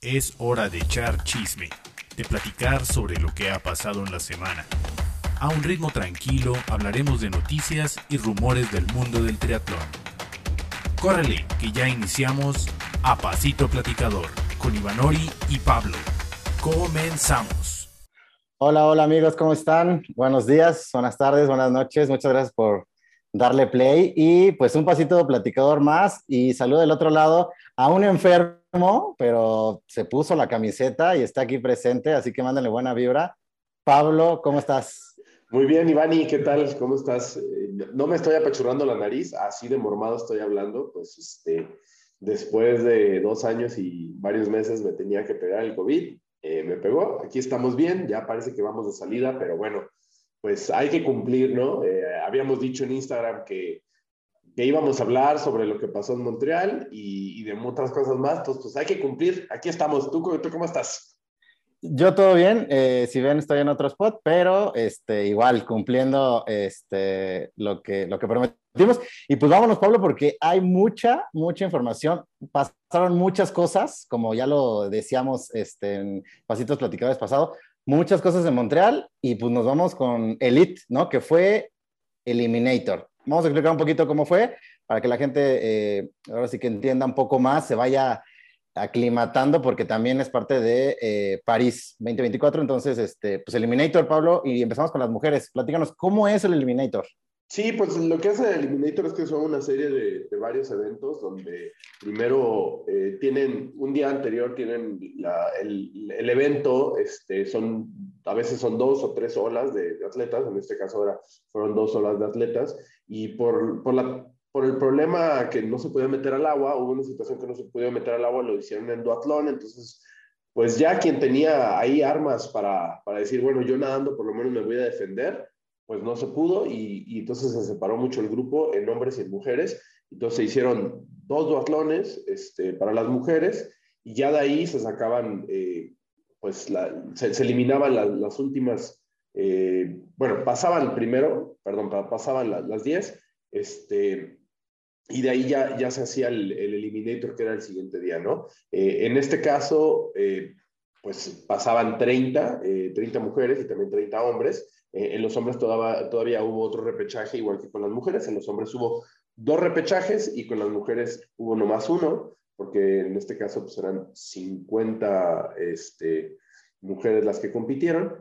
Es hora de echar chisme, de platicar sobre lo que ha pasado en la semana. A un ritmo tranquilo hablaremos de noticias y rumores del mundo del triatlón. Córrele, que ya iniciamos a Pasito Platicador con Ivanori y Pablo. Comenzamos. Hola, hola amigos, ¿cómo están? Buenos días, buenas tardes, buenas noches. Muchas gracias por darle play y pues un pasito platicador más y saludo del otro lado a un enfermo, pero se puso la camiseta y está aquí presente, así que mándenle buena vibra. Pablo, ¿cómo estás? Muy bien, Ivani, ¿qué tal? ¿Cómo estás? Eh, no me estoy apachurrando la nariz, así de mormado estoy hablando, pues este, después de dos años y varios meses me tenía que pegar el COVID, eh, me pegó, aquí estamos bien, ya parece que vamos de salida, pero bueno, pues hay que cumplir, ¿no? Eh, habíamos dicho en Instagram que, que, íbamos a hablar sobre lo que pasó en Montreal y, y de otras cosas más, pues, pues hay que cumplir, aquí estamos, ¿tú, tú cómo estás? Yo todo bien, eh, si ven estoy en otro spot, pero este, igual cumpliendo este, lo, que, lo que prometimos. Y pues vámonos, Pablo, porque hay mucha, mucha información. Pasaron muchas cosas, como ya lo decíamos este, en Pasitos Platicados pasado, muchas cosas en Montreal y pues nos vamos con Elite, ¿no? Que fue Eliminator. Vamos a explicar un poquito cómo fue para que la gente eh, ahora sí que entienda un poco más, se vaya aclimatando porque también es parte de eh, París 2024. Entonces, este, pues Eliminator, Pablo, y empezamos con las mujeres. Platícanos, ¿cómo es el Eliminator? Sí, pues lo que hace el Eliminator es que son una serie de, varios eventos donde primero eh, tienen, un día anterior tienen el, el, evento, este, son, a veces son dos o tres olas de, de, atletas, en este caso ahora fueron dos olas de atletas, y por, por la por el problema que no se podía meter al agua, hubo una situación que no se podía meter al agua, lo hicieron en duatlón, entonces, pues ya quien tenía ahí armas para, para decir, bueno, yo nadando por lo menos me voy a defender, pues no se pudo y, y, entonces se separó mucho el grupo en hombres y en mujeres, entonces se hicieron dos duatlones este, para las mujeres y ya de ahí se sacaban, eh, pues se, eliminaban la, las últimas, eh, bueno, pasaban primero, perdón, pasaban la, las 10, este, y de ahí ya, ya se hacía el, el, eliminator que era el siguiente día, ¿no? Eh, en este caso, eh, pues pasaban 30, eh, 30 mujeres y también 30 hombres. Eh, en los hombres todavía, todavía hubo otro repechaje, igual que con las mujeres. En los hombres hubo dos repechajes y con las mujeres hubo nomás uno, porque en este caso pues eran 50 este, mujeres las que compitieron.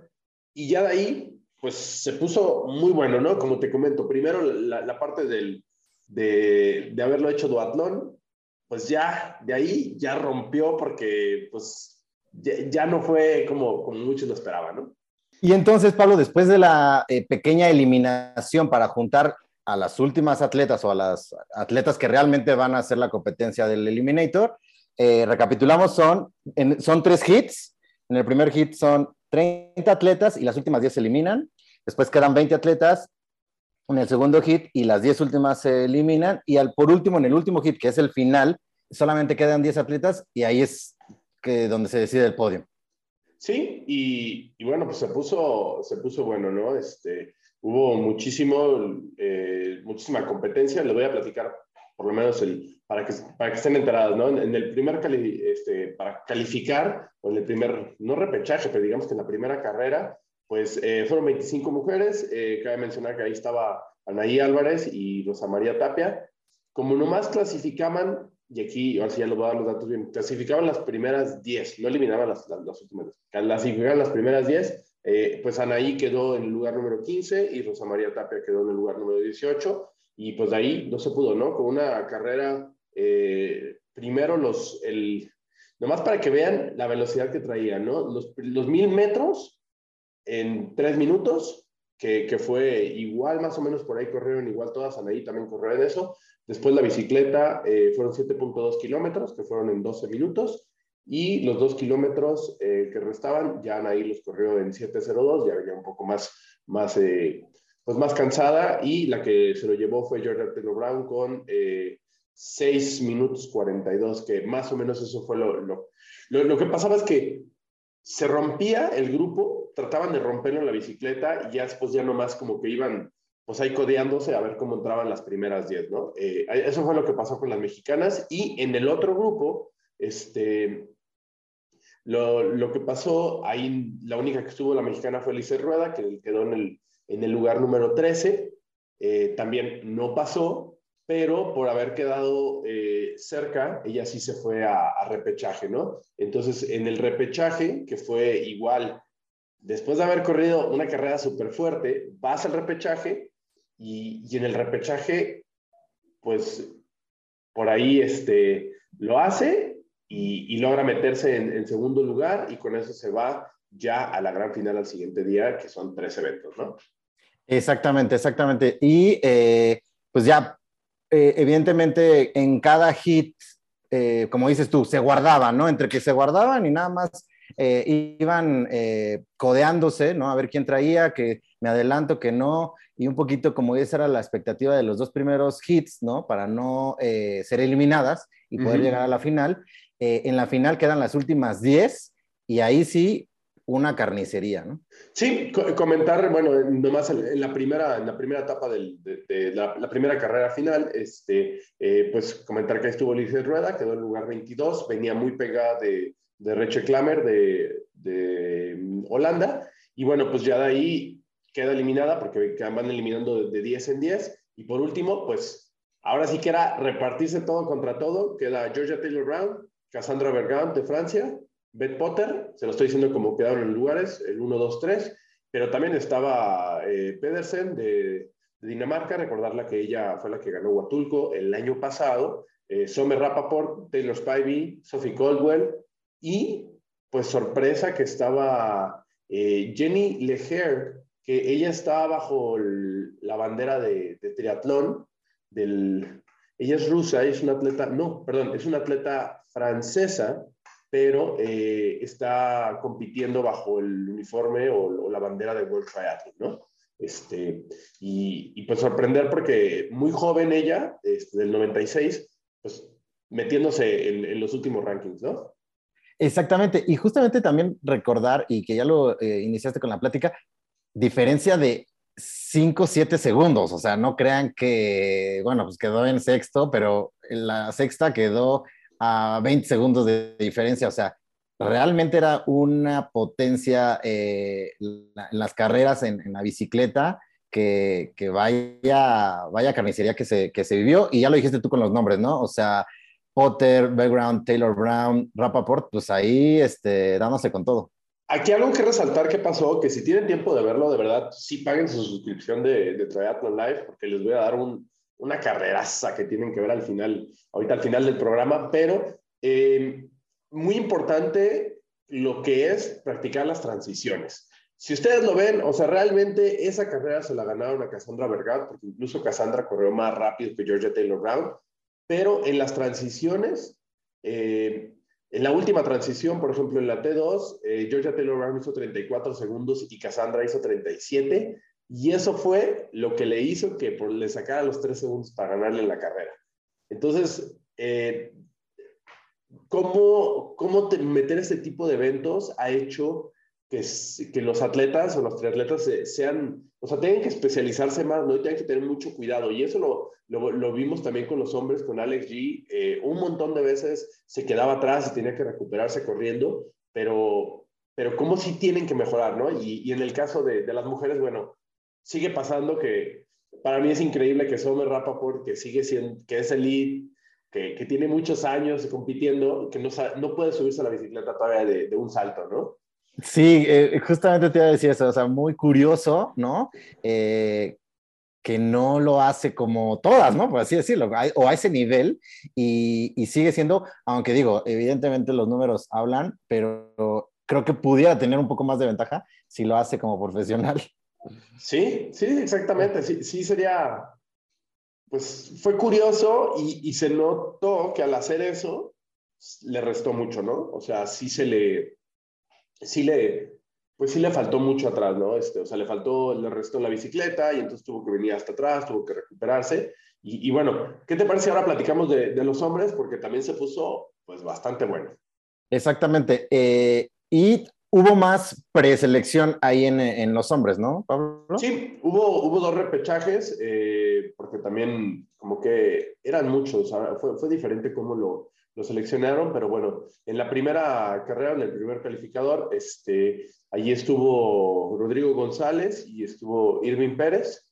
Y ya de ahí, pues se puso muy bueno, ¿no? Como te comento, primero la, la parte del, de, de haberlo hecho duatlón, pues ya, de ahí ya rompió porque pues ya, ya no fue como, como muchos lo esperaban, ¿no? Y entonces, Pablo, después de la eh, pequeña eliminación para juntar a las últimas atletas o a las atletas que realmente van a hacer la competencia del Eliminator, eh, recapitulamos, son, son tres hits. En el primer hit son 30 atletas y las últimas 10 se eliminan. Después quedan 20 atletas en el segundo hit y las 10 últimas se eliminan. Y al, por último, en el último hit, que es el final, solamente quedan 10 atletas y ahí es que, donde se decide el podio. Sí, y, y, bueno, pues se puso, se puso bueno, ¿no? Este, hubo muchísimo, eh, muchísima competencia. Le voy a platicar por lo menos el, para, que, para que estén enterados, ¿no? En, en el primer, cali, este, para calificar, o en el primer, no repechaje, pero digamos que en la primera carrera, pues eh, fueron 25 mujeres. Eh, cabe mencionar que ahí estaba Anaí Álvarez y Rosa María Tapia. Como nomás clasificaban, y aquí, ahora sí ya les voy a dar los datos bien, clasificaban las primeras 10, no eliminaban las, las, las últimas, clasificaban las primeras 10, eh, pues Anaí quedó en el lugar número 15 y Rosa María Tapia quedó en el lugar número 18, y pues de ahí no se pudo, ¿no? Con una carrera, eh, primero los, el, nomás para que vean la velocidad que traía, ¿no? Los, los mil metros en tres minutos, que, que, fue igual, más o menos por ahí corrieron igual todas, Anaí también corrió en eso. Después la bicicleta eh, fueron 7.2 kilómetros, que fueron en 12 minutos, y los dos kilómetros eh, que restaban, ya Anaí los corrió en 7.02, ya venía un poco más, más, eh, pues más cansada, y la que se lo llevó fue Jordan Taylor Brown con 6 minutos 42, que más o menos eso fue lo, lo, lo, lo que pasaba es que se rompía el grupo, trataban de romperlo en la bicicleta y ya después ya nomás como que iban pues ahí codeándose a ver cómo entraban las primeras 10, ¿no? Eh, eso fue lo que pasó con las mexicanas y en el otro grupo, este, Lo, lo, que pasó, ahí la única que estuvo la mexicana fue Lice Rueda, que quedó en el, en el lugar número 13. Eh, también no pasó, pero por haber quedado eh, cerca, ella sí se fue a, repechaje, ¿no? Entonces, en el repechaje, que fue igual, después de haber corrido una carrera súper fuerte, vas al repechaje y, y, en el repechaje, pues por ahí este, lo hace y, y logra meterse en, en, segundo lugar y con eso se va ya a la gran final al siguiente día, que son tres eventos, ¿no? Exactamente, exactamente. Y eh, pues ya, eh, evidentemente, en cada hit, eh, como dices tú, se guardaban, ¿no? Entre que se guardaban y nada más eh, iban eh, codeándose, ¿no? A ver quién traía, que me adelanto, que no, y un poquito como esa era la expectativa de los dos primeros hits, ¿no? Para no eh, ser eliminadas y poder uh -huh. llegar a la final. Eh, en la final quedan las últimas 10 y ahí sí una carnicería, ¿no? Sí, co comentar, bueno, nomás en la primera, en la primera etapa del, de, de la, la, primera carrera final, este, eh, pues comentar que estuvo Liz Rueda, quedó en lugar 22, venía muy pegada de, de Reche Klammer de, de, Holanda, y bueno, pues ya de ahí queda eliminada porque van eliminando de, de 10 en 10, y por último, pues ahora sí que era repartirse todo contra todo, queda Georgia Taylor Brown, Cassandra Bergant de Francia, Beth Potter, se lo estoy diciendo como quedaron en lugares, el 1, 2, 3, pero también estaba eh, Pedersen de, Dinamarca, recordarla que ella fue la que ganó Huatulco el año pasado, eh, Sommer Rappaport, Taylor Spivey, Sophie Caldwell, y pues sorpresa que estaba eh, Jenny Leger, que ella estaba bajo la bandera de, de triatlón, del, ella es rusa, es una atleta, no, perdón, es una atleta francesa, pero eh, está compitiendo bajo el uniforme o, o, la bandera de World Triathlon, ¿no? Este, y, y, pues sorprender porque muy joven ella, este, del 96, pues metiéndose en, en, los últimos rankings, ¿no? Exactamente, y justamente también recordar, y que ya lo eh, iniciaste con la plática, diferencia de 5, 7 segundos, o sea, no crean que, bueno, pues quedó en sexto, pero la sexta quedó a 20 segundos de diferencia, o sea, realmente era una potencia eh, en las carreras en, en la bicicleta que, que, vaya, vaya carnicería que se, que se vivió, y ya lo dijiste tú con los nombres, ¿no? O sea, Potter, Background, Taylor Brown, Rappaport, pues ahí este, dándose con todo. Aquí algo que resaltar que pasó, que si tienen tiempo de verlo, de verdad, sí paguen su suscripción de, de Triathlon Live, porque les voy a dar un, una carreraza que tienen que ver al final, ahorita al final del programa, pero eh, muy importante lo que es practicar las transiciones. Si ustedes lo ven, o sea, realmente esa carrera se la ganaron a Cassandra Bergat, porque incluso Cassandra corrió más rápido que Georgia Taylor Brown, pero en las transiciones, eh, en la última transición, por ejemplo, en la T2, eh, Georgia Taylor Brown hizo 34 segundos y Cassandra hizo 37, y eso fue lo que le hizo que le sacara los 3 segundos para ganarle la carrera. Entonces, eh, ¿cómo, cómo te, meter este tipo de eventos ha hecho que, que los atletas o los triatletas sean, o sea, tengan que especializarse más, ¿no? Y tienen que tener mucho cuidado. Y eso lo, lo, lo vimos también con los hombres, con Alex G. Eh, un montón de veces se quedaba atrás y tenía que recuperarse corriendo, pero, pero cómo sí tienen que mejorar, ¿no? Y, y en el caso de, de, las mujeres, bueno, sigue pasando que para mí es increíble que Sommer Rappaport, que sigue siendo, que es elite, que, que tiene muchos años compitiendo, que no, no puede subirse a la bicicleta todavía de, de un salto, ¿no? Sí, eh, justamente te iba a decir eso, o sea, muy curioso, ¿no? Eh, que no lo hace como todas, ¿no? Por así decirlo, o a ese nivel, y, y, sigue siendo, aunque digo, evidentemente los números hablan, pero creo que pudiera tener un poco más de ventaja si lo hace como profesional. Sí, sí, exactamente, sí, sí sería, pues fue curioso y, y se notó que al hacer eso le restó mucho, ¿no? O sea, sí se le sí le, pues sí le faltó mucho atrás, ¿no? Este, o sea, le faltó, le restó la bicicleta y entonces tuvo que venir hasta atrás, tuvo que recuperarse. Y, y bueno, ¿qué te parece ahora platicamos de, de, los hombres? Porque también se puso, pues, bastante bueno. Exactamente. Eh, y hubo más preselección ahí en, en, los hombres, ¿no, Pablo? Sí, hubo, hubo dos repechajes, eh, porque también como que eran muchos, fue, fue diferente cómo lo, lo seleccionaron, pero bueno, en la primera carrera, en el primer calificador, este, allí estuvo Rodrigo González y estuvo Irving Pérez.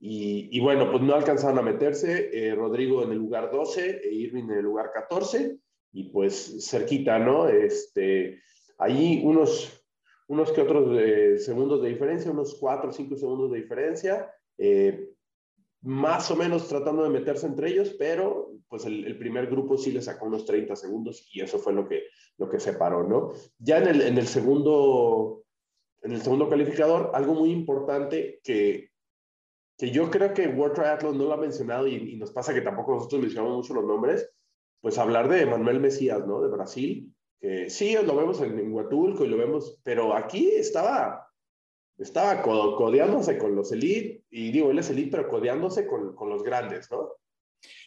Y, bueno, pues no alcanzaron a meterse, eh, Rodrigo en el lugar 12 e Irving en el lugar 14, y pues cerquita, ¿no? Este, allí unos, unos que otros eh, segundos de diferencia, unos 4 o 5 segundos de diferencia, eh, más o menos tratando de meterse entre ellos, pero pues el, primer grupo sí le sacó unos 30 segundos y eso fue lo que, lo que separó, ¿no? Ya en el, en el segundo en el segundo calificador, algo muy importante que, que yo creo que World Triathlon no lo ha mencionado y, nos pasa que tampoco nosotros mencionamos mucho los nombres, pues hablar de Manuel Mesías, ¿no? De Brasil, que sí, lo vemos en, en Huatulco y lo vemos, pero aquí estaba estaba codeándose con los elite, y digo, él es elite, pero codeándose con, con los grandes, ¿no?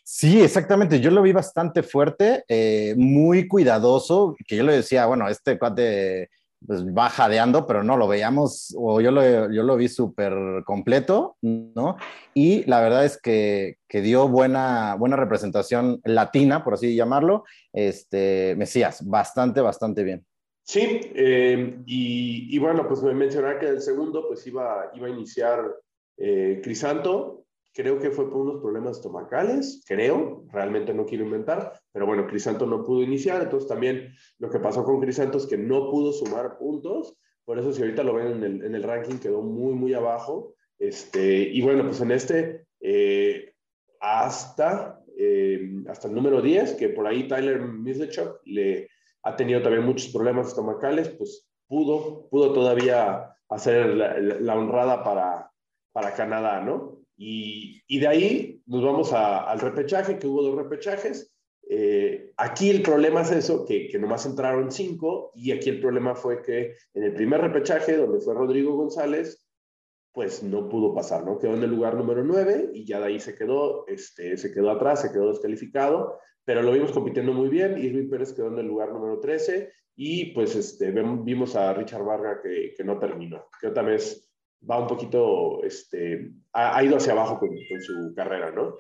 Sí, exactamente. Yo lo vi bastante fuerte, eh, muy cuidadoso, que yo le decía, bueno, este cuate pues, va jadeando, pero no, lo veíamos, o yo lo, yo lo vi súper completo, ¿no? Y la verdad es que, que, dio buena, buena representación latina, por así llamarlo, este, Mesías, bastante, bastante bien. Sí, eh, y, bueno, pues me mencionaba que el segundo pues iba, iba a iniciar eh, Crisanto, creo que fue por unos problemas estomacales, creo, realmente no quiero inventar, pero bueno, Crisanto no pudo iniciar, entonces también lo que pasó con Crisanto es que no pudo sumar puntos, por eso si ahorita lo ven en el, en el ranking quedó muy, muy abajo, este, y bueno, pues en este, eh, hasta, hasta el número 10, que por ahí Tyler Mislechuk le ha tenido también muchos problemas estomacales, pues pudo, pudo todavía hacer la, honrada para, para Canadá, ¿no? Y, y de ahí nos vamos al repechaje, que hubo dos repechajes. Eh, aquí el problema es eso, que, que nomás entraron cinco, y aquí el problema fue que en el primer repechaje, donde fue Rodrigo González, pues no pudo pasar, ¿no? Quedó en el lugar número nueve y ya de ahí se quedó, este, se quedó atrás, se quedó descalificado pero lo vimos compitiendo muy bien. Irving Pérez quedó en el lugar número 13 y pues este, vimos a Richard Varga que, que no terminó, que otra vez va un poquito, este, ha, ido hacia abajo con, su carrera, ¿no?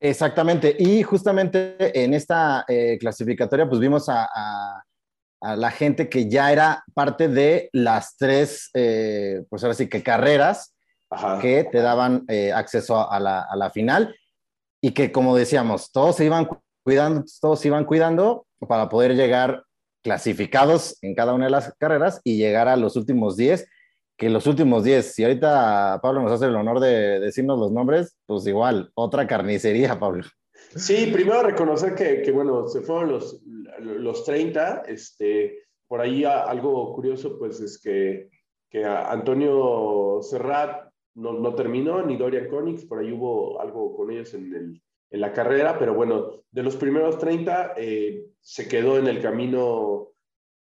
Exactamente, y justamente en esta eh, clasificatoria pues vimos a, a, la gente que ya era parte de las tres, eh, pues ahora sí que carreras que te daban eh, acceso a la, a la final y que como decíamos, todos se iban cuidando, todos iban cuidando para poder llegar clasificados en cada una de las carreras y llegar a los últimos 10, que los últimos 10, si ahorita Pablo nos hace el honor de decirnos los nombres, pues igual, otra carnicería, Pablo. Sí, primero reconocer que, que bueno, se fueron los, los 30, este, por ahí algo curioso, pues es que, que Antonio Serrat no, terminó, ni Dorian Konix, por ahí hubo algo con ellos en, el, en la carrera, pero bueno, de los primeros 30 eh, se quedó en el camino,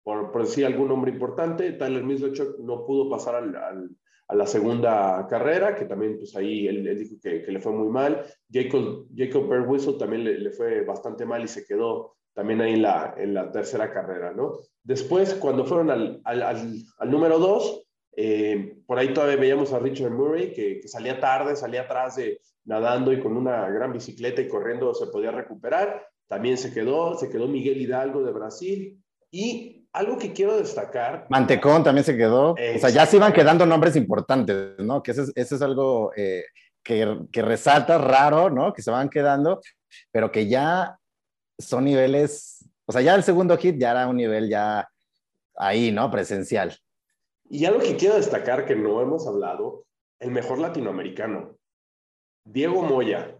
por, por decir algún nombre importante, Tyler Mislechuk no pudo pasar al, a la segunda carrera, que también pues ahí él, dijo que, que, le fue muy mal, Jacob, Jacob también le, le, fue bastante mal y se quedó también ahí en la, en la tercera carrera, ¿no? Después, cuando fueron al, al, al, al número 2, eh, por ahí todavía veíamos a Richard Murray, que, salía tarde, salía atrás de nadando y con una gran bicicleta y corriendo se podía recuperar. También se quedó, se quedó Miguel Hidalgo de Brasil. Y algo que quiero destacar. Mantecón también se quedó. o sea, ya se iban quedando nombres importantes, ¿no? Que eso es, algo eh, que, que, resalta raro, ¿no? Que se van quedando, pero que ya son niveles. O sea, ya el segundo hit ya era un nivel ya ahí, ¿no? Presencial. Y algo que quiero destacar que no hemos hablado, el mejor latinoamericano, Diego Moya.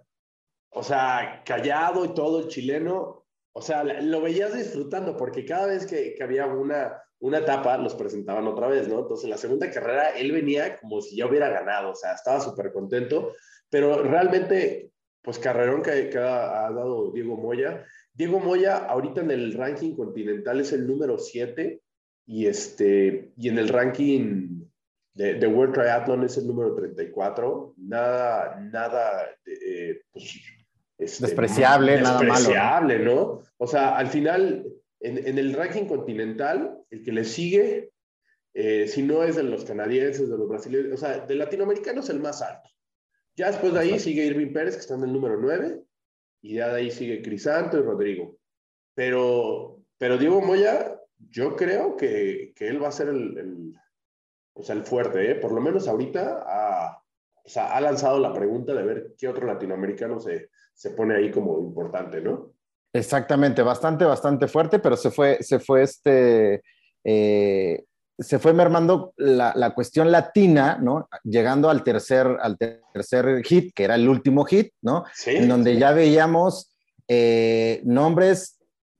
O sea, callado y todo, el chileno. O sea, lo veías disfrutando porque cada vez que, había una, una etapa los presentaban otra vez, ¿no? Entonces, en la segunda carrera él venía como si ya hubiera ganado, o sea, estaba súper contento, pero realmente, pues carrerón que, que ha, ha, dado Diego Moya. Diego Moya ahorita en el ranking continental es el número 7 y, este, y en el ranking de, World Triathlon es el número 34. Nada, nada, eh, pues, este, despreciable, nada despreciable, ¿no? O sea, al final, en, el ranking continental, el que le sigue, eh, si no es de los canadienses, de los brasileños, o sea, de latinoamericanos el más alto. Ya después de ahí sigue Irving Pérez, que está en el número 9, y ya de ahí sigue Crisanto y Rodrigo. Pero, pero Diego Moya, yo creo que, que él va a ser el, el, o sea, el fuerte, ¿eh? por lo menos ahorita ha, o sea, ha lanzado la pregunta de ver qué otro latinoamericano se, se pone ahí como importante, ¿no? Exactamente, bastante, bastante fuerte, pero se fue, se fue este, eh, se fue mermando la, la, cuestión latina, ¿no? Llegando al tercer, al tercer hit, que era el último hit, ¿no? Sí, en donde sí. ya veíamos eh, nombres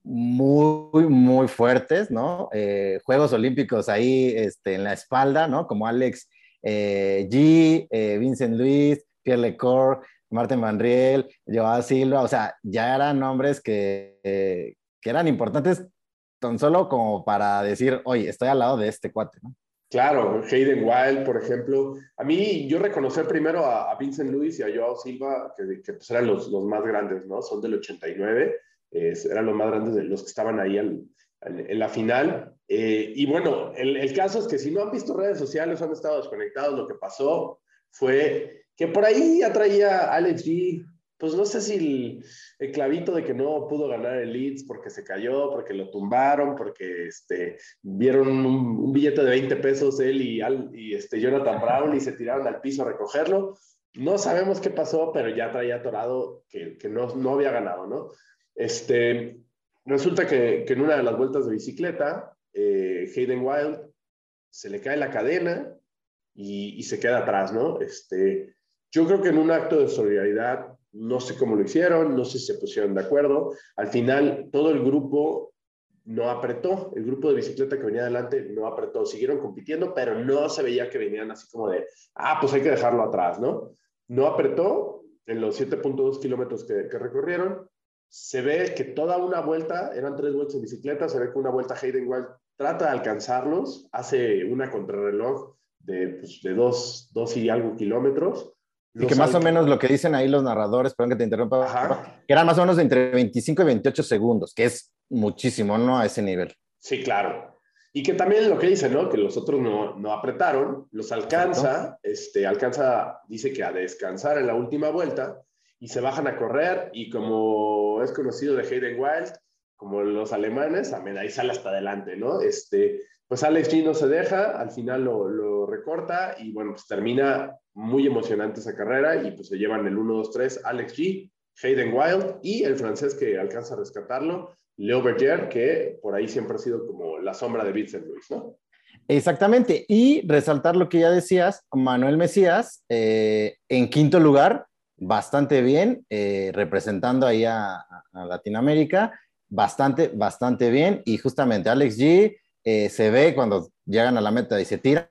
muy, muy fuertes, ¿no? Eh, Juegos Olímpicos ahí este, en la espalda, ¿no? Como Alex eh, G, eh, Vincent Luis, Pierre Lecor, Martin Van Riel, Joao Silva, o sea, ya eran nombres que, que eran importantes tan solo como para decir, oye, estoy al lado de este cuate, ¿no? Claro, Hayden Wild, por ejemplo. A mí, yo reconocer primero a, a Vincent Luis y a Joao Silva, que, que pues eran los, los, más grandes, ¿no? Son del 89, eh, eran los más grandes de los que estaban ahí al, al, en la final. Eh, y bueno, el, el, caso es que si no han visto redes sociales, han estado desconectados, lo que pasó fue que por ahí atraía Alex G, pues no sé si el, el, clavito de que no pudo ganar el Leeds porque se cayó, porque lo tumbaron, porque este, vieron un, un billete de 20 pesos él y, Al, y este, Jonathan Brown y se tiraron al piso a recogerlo. No sabemos qué pasó, pero ya traía atorado que, que no, no había ganado, ¿no? Este, resulta que, en una de las vueltas de bicicleta, eh, Hayden Wild se le cae la cadena y, se queda atrás, ¿no? Este, yo creo que en un acto de solidaridad no sé cómo lo hicieron, no sé si se pusieron de acuerdo. Al final, todo el grupo no apretó, el grupo de bicicleta que venía adelante no apretó, siguieron compitiendo, pero no se veía que venían así como de, ah, pues hay que dejarlo atrás, ¿no? No apretó en los 7.2 kilómetros que, recorrieron. Se ve que toda una vuelta, eran tres vueltas en bicicleta, se ve que una vuelta Hayden Wild trata de alcanzarlos, hace una contrarreloj de, pues, de dos, dos y algo kilómetros y que más o menos lo que dicen ahí los narradores, perdón que te interrumpa, Ajá. que eran más o menos de entre 25 y 28 segundos, que es muchísimo, ¿no? A ese nivel. Sí, claro. Y que también lo que dicen, ¿no? Que los otros no, no apretaron, los alcanza, este, alcanza, dice que a descansar en la última vuelta y se bajan a correr y como es conocido de Hayden Wild, como los alemanes, también ahí sale hasta adelante, ¿no? Este, pues Alex G no se deja, al final lo, lo, recorta y bueno, pues termina muy emocionante esa carrera y pues se llevan el 1-2-3 Alex G, Hayden Wild y el francés que alcanza a rescatarlo, Leo Berger, que por ahí siempre ha sido como la sombra de Vincent Luis, ¿no? Exactamente, y resaltar lo que ya decías, Manuel Mesías eh, en quinto lugar, bastante bien, eh, representando ahí a, a Latinoamérica, bastante, bastante bien, y justamente Alex G eh, se ve cuando llegan a la meta y se tiran,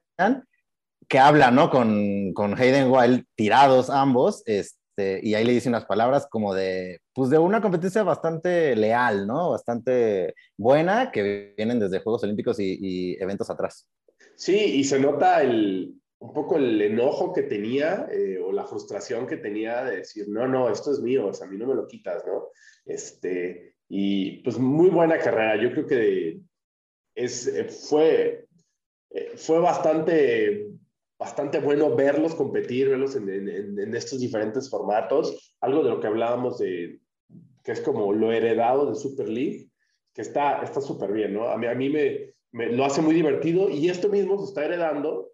que habla, ¿no? Con, con Hayden Wild, tirados ambos, este, y ahí le dice unas palabras como de, pues de una competencia bastante leal, ¿no? Bastante buena, que vienen desde Juegos Olímpicos y, y eventos atrás. Sí, y se nota el, un poco el enojo que tenía eh, o la frustración que tenía de decir, no, no, esto es mío, a mí no me lo quitas, ¿no? Este, y pues muy buena carrera. Yo creo que es, eh, fue, eh, fue bastante, bastante bueno verlos competir, verlos en, estos diferentes formatos. Algo de lo que hablábamos de, que es como lo heredado de Super League, que está súper bien, ¿no? A mí, a mí me, me, lo hace muy divertido y esto mismo se está heredando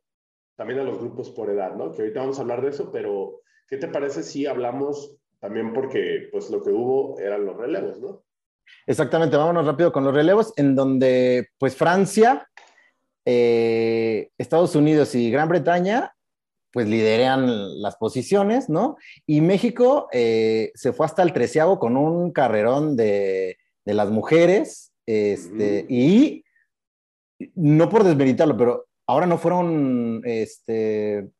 también a los grupos por edad, ¿no? Que ahorita vamos a hablar de eso, pero ¿qué te parece si hablamos también porque pues lo que hubo eran los relevos, ¿no? Exactamente, vámonos rápido con los relevos, en donde pues Francia, eh, Estados Unidos y Gran Bretaña pues lideran las posiciones, ¿no? Y México eh, se fue hasta el treceavo con un carrerón de, de las mujeres, este, mm. y no por desmeritarlo, pero ahora no fueron este,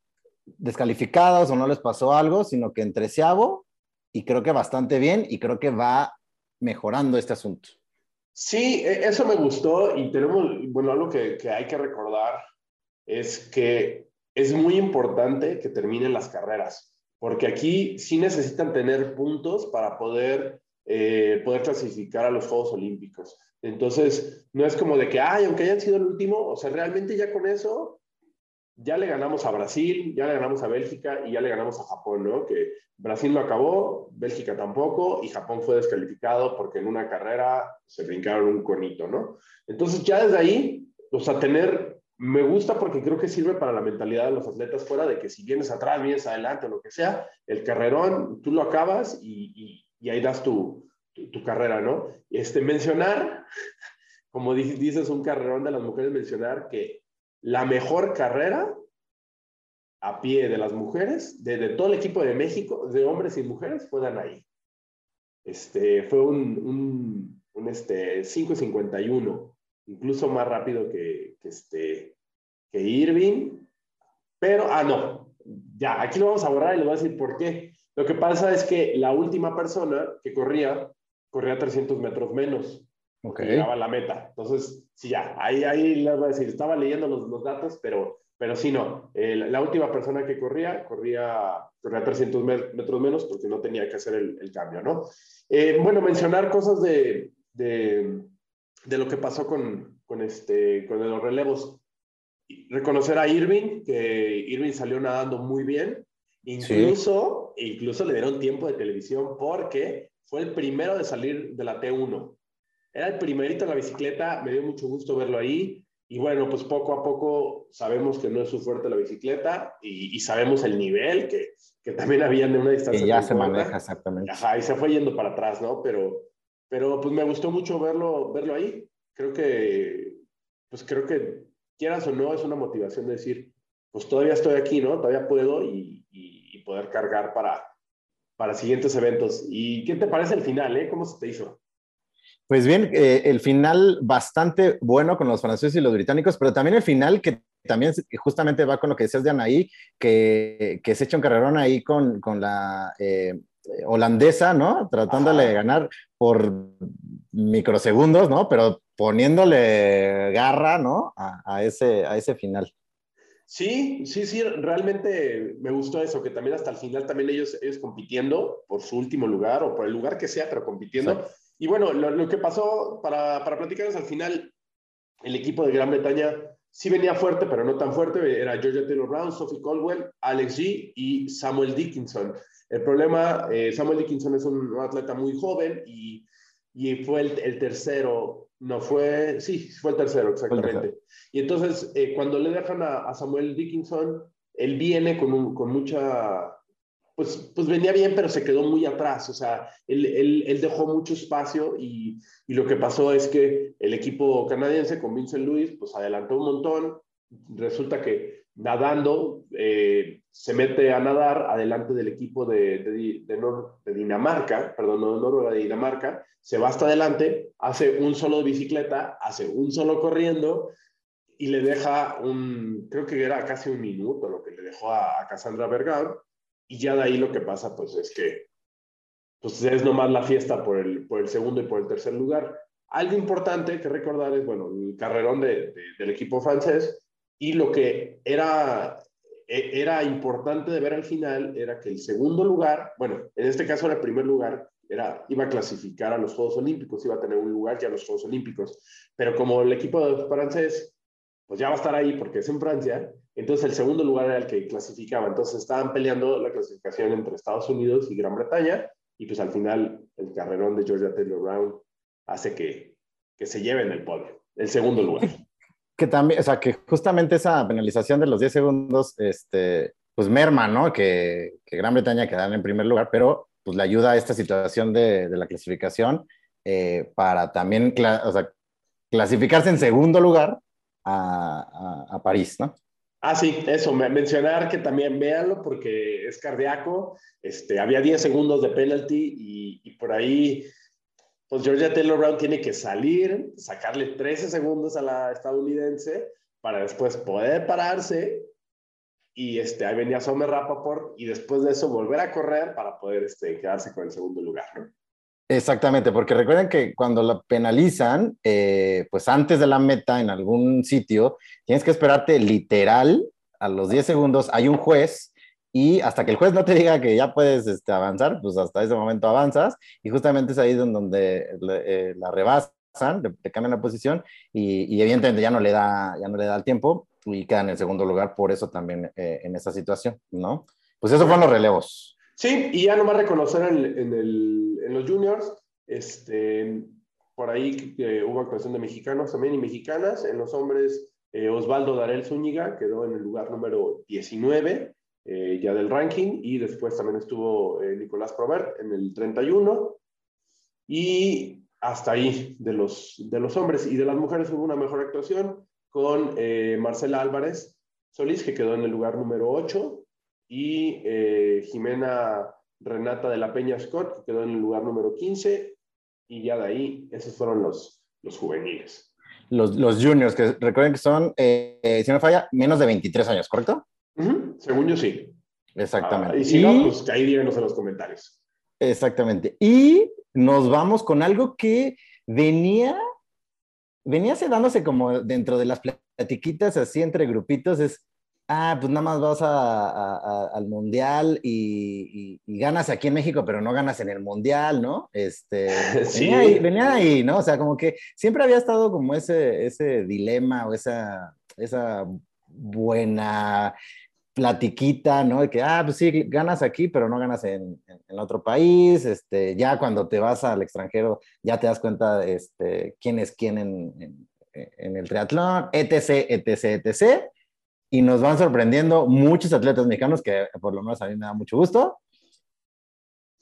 descalificadas o no les pasó algo, sino que en treceavo, y creo que bastante bien, y creo que va mejorando este asunto. Sí, e, eso me gustó y tenemos, bueno, algo que, que, hay que recordar es que es muy importante que terminen las carreras, porque aquí sí necesitan tener puntos para poder, eh, poder clasificar a los Juegos Olímpicos. Entonces, no es como de que, ay, aunque hayan sido el último, o sea, realmente ya con eso ya le ganamos a Brasil, ya le ganamos a Bélgica y ya le ganamos a Japón, ¿no? Que Brasil no acabó, Bélgica tampoco y Japón fue descalificado porque en una carrera se brincaron un conito, ¿no? Entonces ya desde ahí, o sea, tener, me gusta porque creo que sirve para la mentalidad de los atletas fuera de que si vienes atrás, vienes adelante o lo que sea, el carrerón tú lo acabas y, y, ahí das tu, tu, carrera, ¿no? Este, mencionar, como dices, un carrerón de las mujeres, mencionar que la mejor carrera a pie de las mujeres, de, todo el equipo de México, de hombres y mujeres, fue ahí. Este, fue un, un, un este, 5.51, incluso más rápido que, que, este, que Irving. Pero, ah, no, ya, aquí lo vamos a borrar y le voy a decir por qué. Lo que pasa es que la última persona que corría, corría 300 metros menos. Okay. Llegaba a la meta. Entonces, sí, ya, ahí, ahí les voy a decir, estaba leyendo los, los datos, pero, pero sí, no. Eh, la, última persona que corría, corría, corría 300 metros menos porque no tenía que hacer el, el cambio, ¿no? Eh, bueno, mencionar cosas de, de, de, lo que pasó con, con, este, con los relevos. Reconocer a Irving, que Irving salió nadando muy bien. Incluso, incluso le dieron tiempo de televisión porque fue el primero de salir de la T1. Era el primerito en la bicicleta, me dio mucho gusto verlo ahí. Y bueno, pues poco a poco sabemos que no es su fuerte la bicicleta y, sabemos el nivel que, que, también había en una distancia. Que ya se maneja exactamente. Ajá, y se fue yendo para atrás, ¿no? Pero, pero pues me gustó mucho verlo, verlo ahí. Creo que, pues creo que quieras o no, es una motivación de decir, pues todavía estoy aquí, ¿no? Todavía puedo y, y, y poder cargar para, para siguientes eventos. ¿Y qué te parece el final, eh? ¿Cómo se te hizo? Pues bien, eh, el final bastante bueno con los franceses y los británicos, pero también el final que también justamente va con lo que decías de Anaí, que, que se echa un carrerón ahí con, con la eh, holandesa, ¿no? Tratándole de ganar por microsegundos, ¿no? Pero poniéndole garra, ¿no? A, a, ese, a ese final. Sí, sí, sí, realmente me gustó eso, que también hasta el final también ellos, ellos compitiendo por su último lugar o por el lugar que sea, pero compitiendo. Y bueno, lo, que pasó, para, para platicarles al final, el equipo de Gran Bretaña sí venía fuerte, pero no tan fuerte. Era Georgia Taylor Brown, Sophie Caldwell, Alex G y Samuel Dickinson. El problema, eh, Samuel Dickinson es un atleta muy joven y, y fue el, el, tercero, no fue, sí, fue el tercero, exactamente. Y entonces, eh, cuando le dejan a, a, Samuel Dickinson, él viene con, un, con mucha pues, pues venía bien, pero se quedó muy atrás. O sea, él, él, él dejó mucho espacio y, y, lo que pasó es que el equipo canadiense con Vincent Lewis, pues adelantó un montón. Resulta que nadando, eh, se mete a nadar adelante del equipo de, de, de, Dinamarca, perdón, no Noruega, de Dinamarca, se va hasta adelante, hace un solo de bicicleta, hace un solo corriendo y le deja un, creo que era casi un minuto lo que le dejó a, a Cassandra Bergard y ya de ahí lo que pasa, pues es que pues es nomás la fiesta por el, por el segundo y por el tercer lugar. Algo importante que recordar es, bueno, el carrerón de, del equipo francés y lo que era, e, era importante de ver al final era que el segundo lugar, bueno, en este caso era el primer lugar, era, iba a clasificar a los Juegos Olímpicos, iba a tener un lugar ya a los Juegos Olímpicos, pero como el equipo francés, pues ya va a estar ahí porque es en Francia, entonces el segundo lugar era el que clasificaba. Entonces estaban peleando la clasificación entre Estados Unidos y Gran Bretaña y pues al final el carrerón de Georgia Taylor Brown hace que, que se lleven el podio, el segundo lugar. Que también, o sea, que justamente esa penalización de los 10 segundos, este, pues merma, ¿no? Que, que Gran Bretaña quedara en primer lugar, pero pues le ayuda a esta situación de, de la clasificación eh, para también, o sea, clasificarse en segundo lugar a, a, a París, ¿no? Ah, sí, eso, mencionar que también véanlo porque es cardíaco. Este, había 10 segundos de penalty y, y, por ahí, pues Georgia Taylor Brown tiene que salir, sacarle 13 segundos a la estadounidense para después poder pararse. Y este, ahí venía Sommer Rappaport y después de eso volver a correr para poder este, quedarse con el segundo lugar. Exactamente, porque recuerden que cuando la penalizan, eh, pues antes de la meta en algún sitio, tienes que esperarte literal a los 10 segundos, hay un juez y hasta que el juez no te diga que ya puedes este, avanzar, pues hasta ese momento avanzas y justamente es ahí donde, eh, la rebasas pasan, te, cambian la posición y, evidentemente ya no le da, ya no le da el tiempo y quedan en segundo lugar por eso también eh, en esa situación, ¿no? Pues esos fueron los relevos. Sí, y ya nomás reconocer en, en, los juniors, este, por ahí hubo actuación de mexicanos también y mexicanas. En los hombres, eh, Osvaldo Darel Zúñiga quedó en el lugar número 19 eh, ya del ranking y después también estuvo eh, Nicolás Probert en el 31 y hasta ahí de los, de los hombres y de las mujeres hubo una mejor actuación con Marcela Álvarez Solís que quedó en el lugar número 8 y Jimena Renata de la Peña Scott que quedó en el lugar número 15 y ya de ahí esos fueron los, los juveniles. Los, los juniors, que recuerden que son, eh, si no falla, menos de 23 años, ¿correcto? Según yo sí. Exactamente. Ah, y si no, pues ahí díganos en los comentarios. Exactamente. Y nos vamos con algo que venía, venía dándose como dentro de las platiquitas así entre grupitos, es ah, pues nada más vas al mundial y, ganas aquí en México, pero no ganas en el mundial, ¿no? Este, sí. venía, ahí, ¿no? O sea, como que siempre había estado como ese, ese dilema o esa, esa buena platiquita, ¿no? De que, ah, pues sí, ganas aquí, pero no ganas en, otro país, este, ya cuando te vas al extranjero ya te das cuenta este, quién es quién en, en el triatlón, etc., etc., etc., y nos van sorprendiendo muchos atletas mexicanos que por lo menos a mí me da mucho gusto.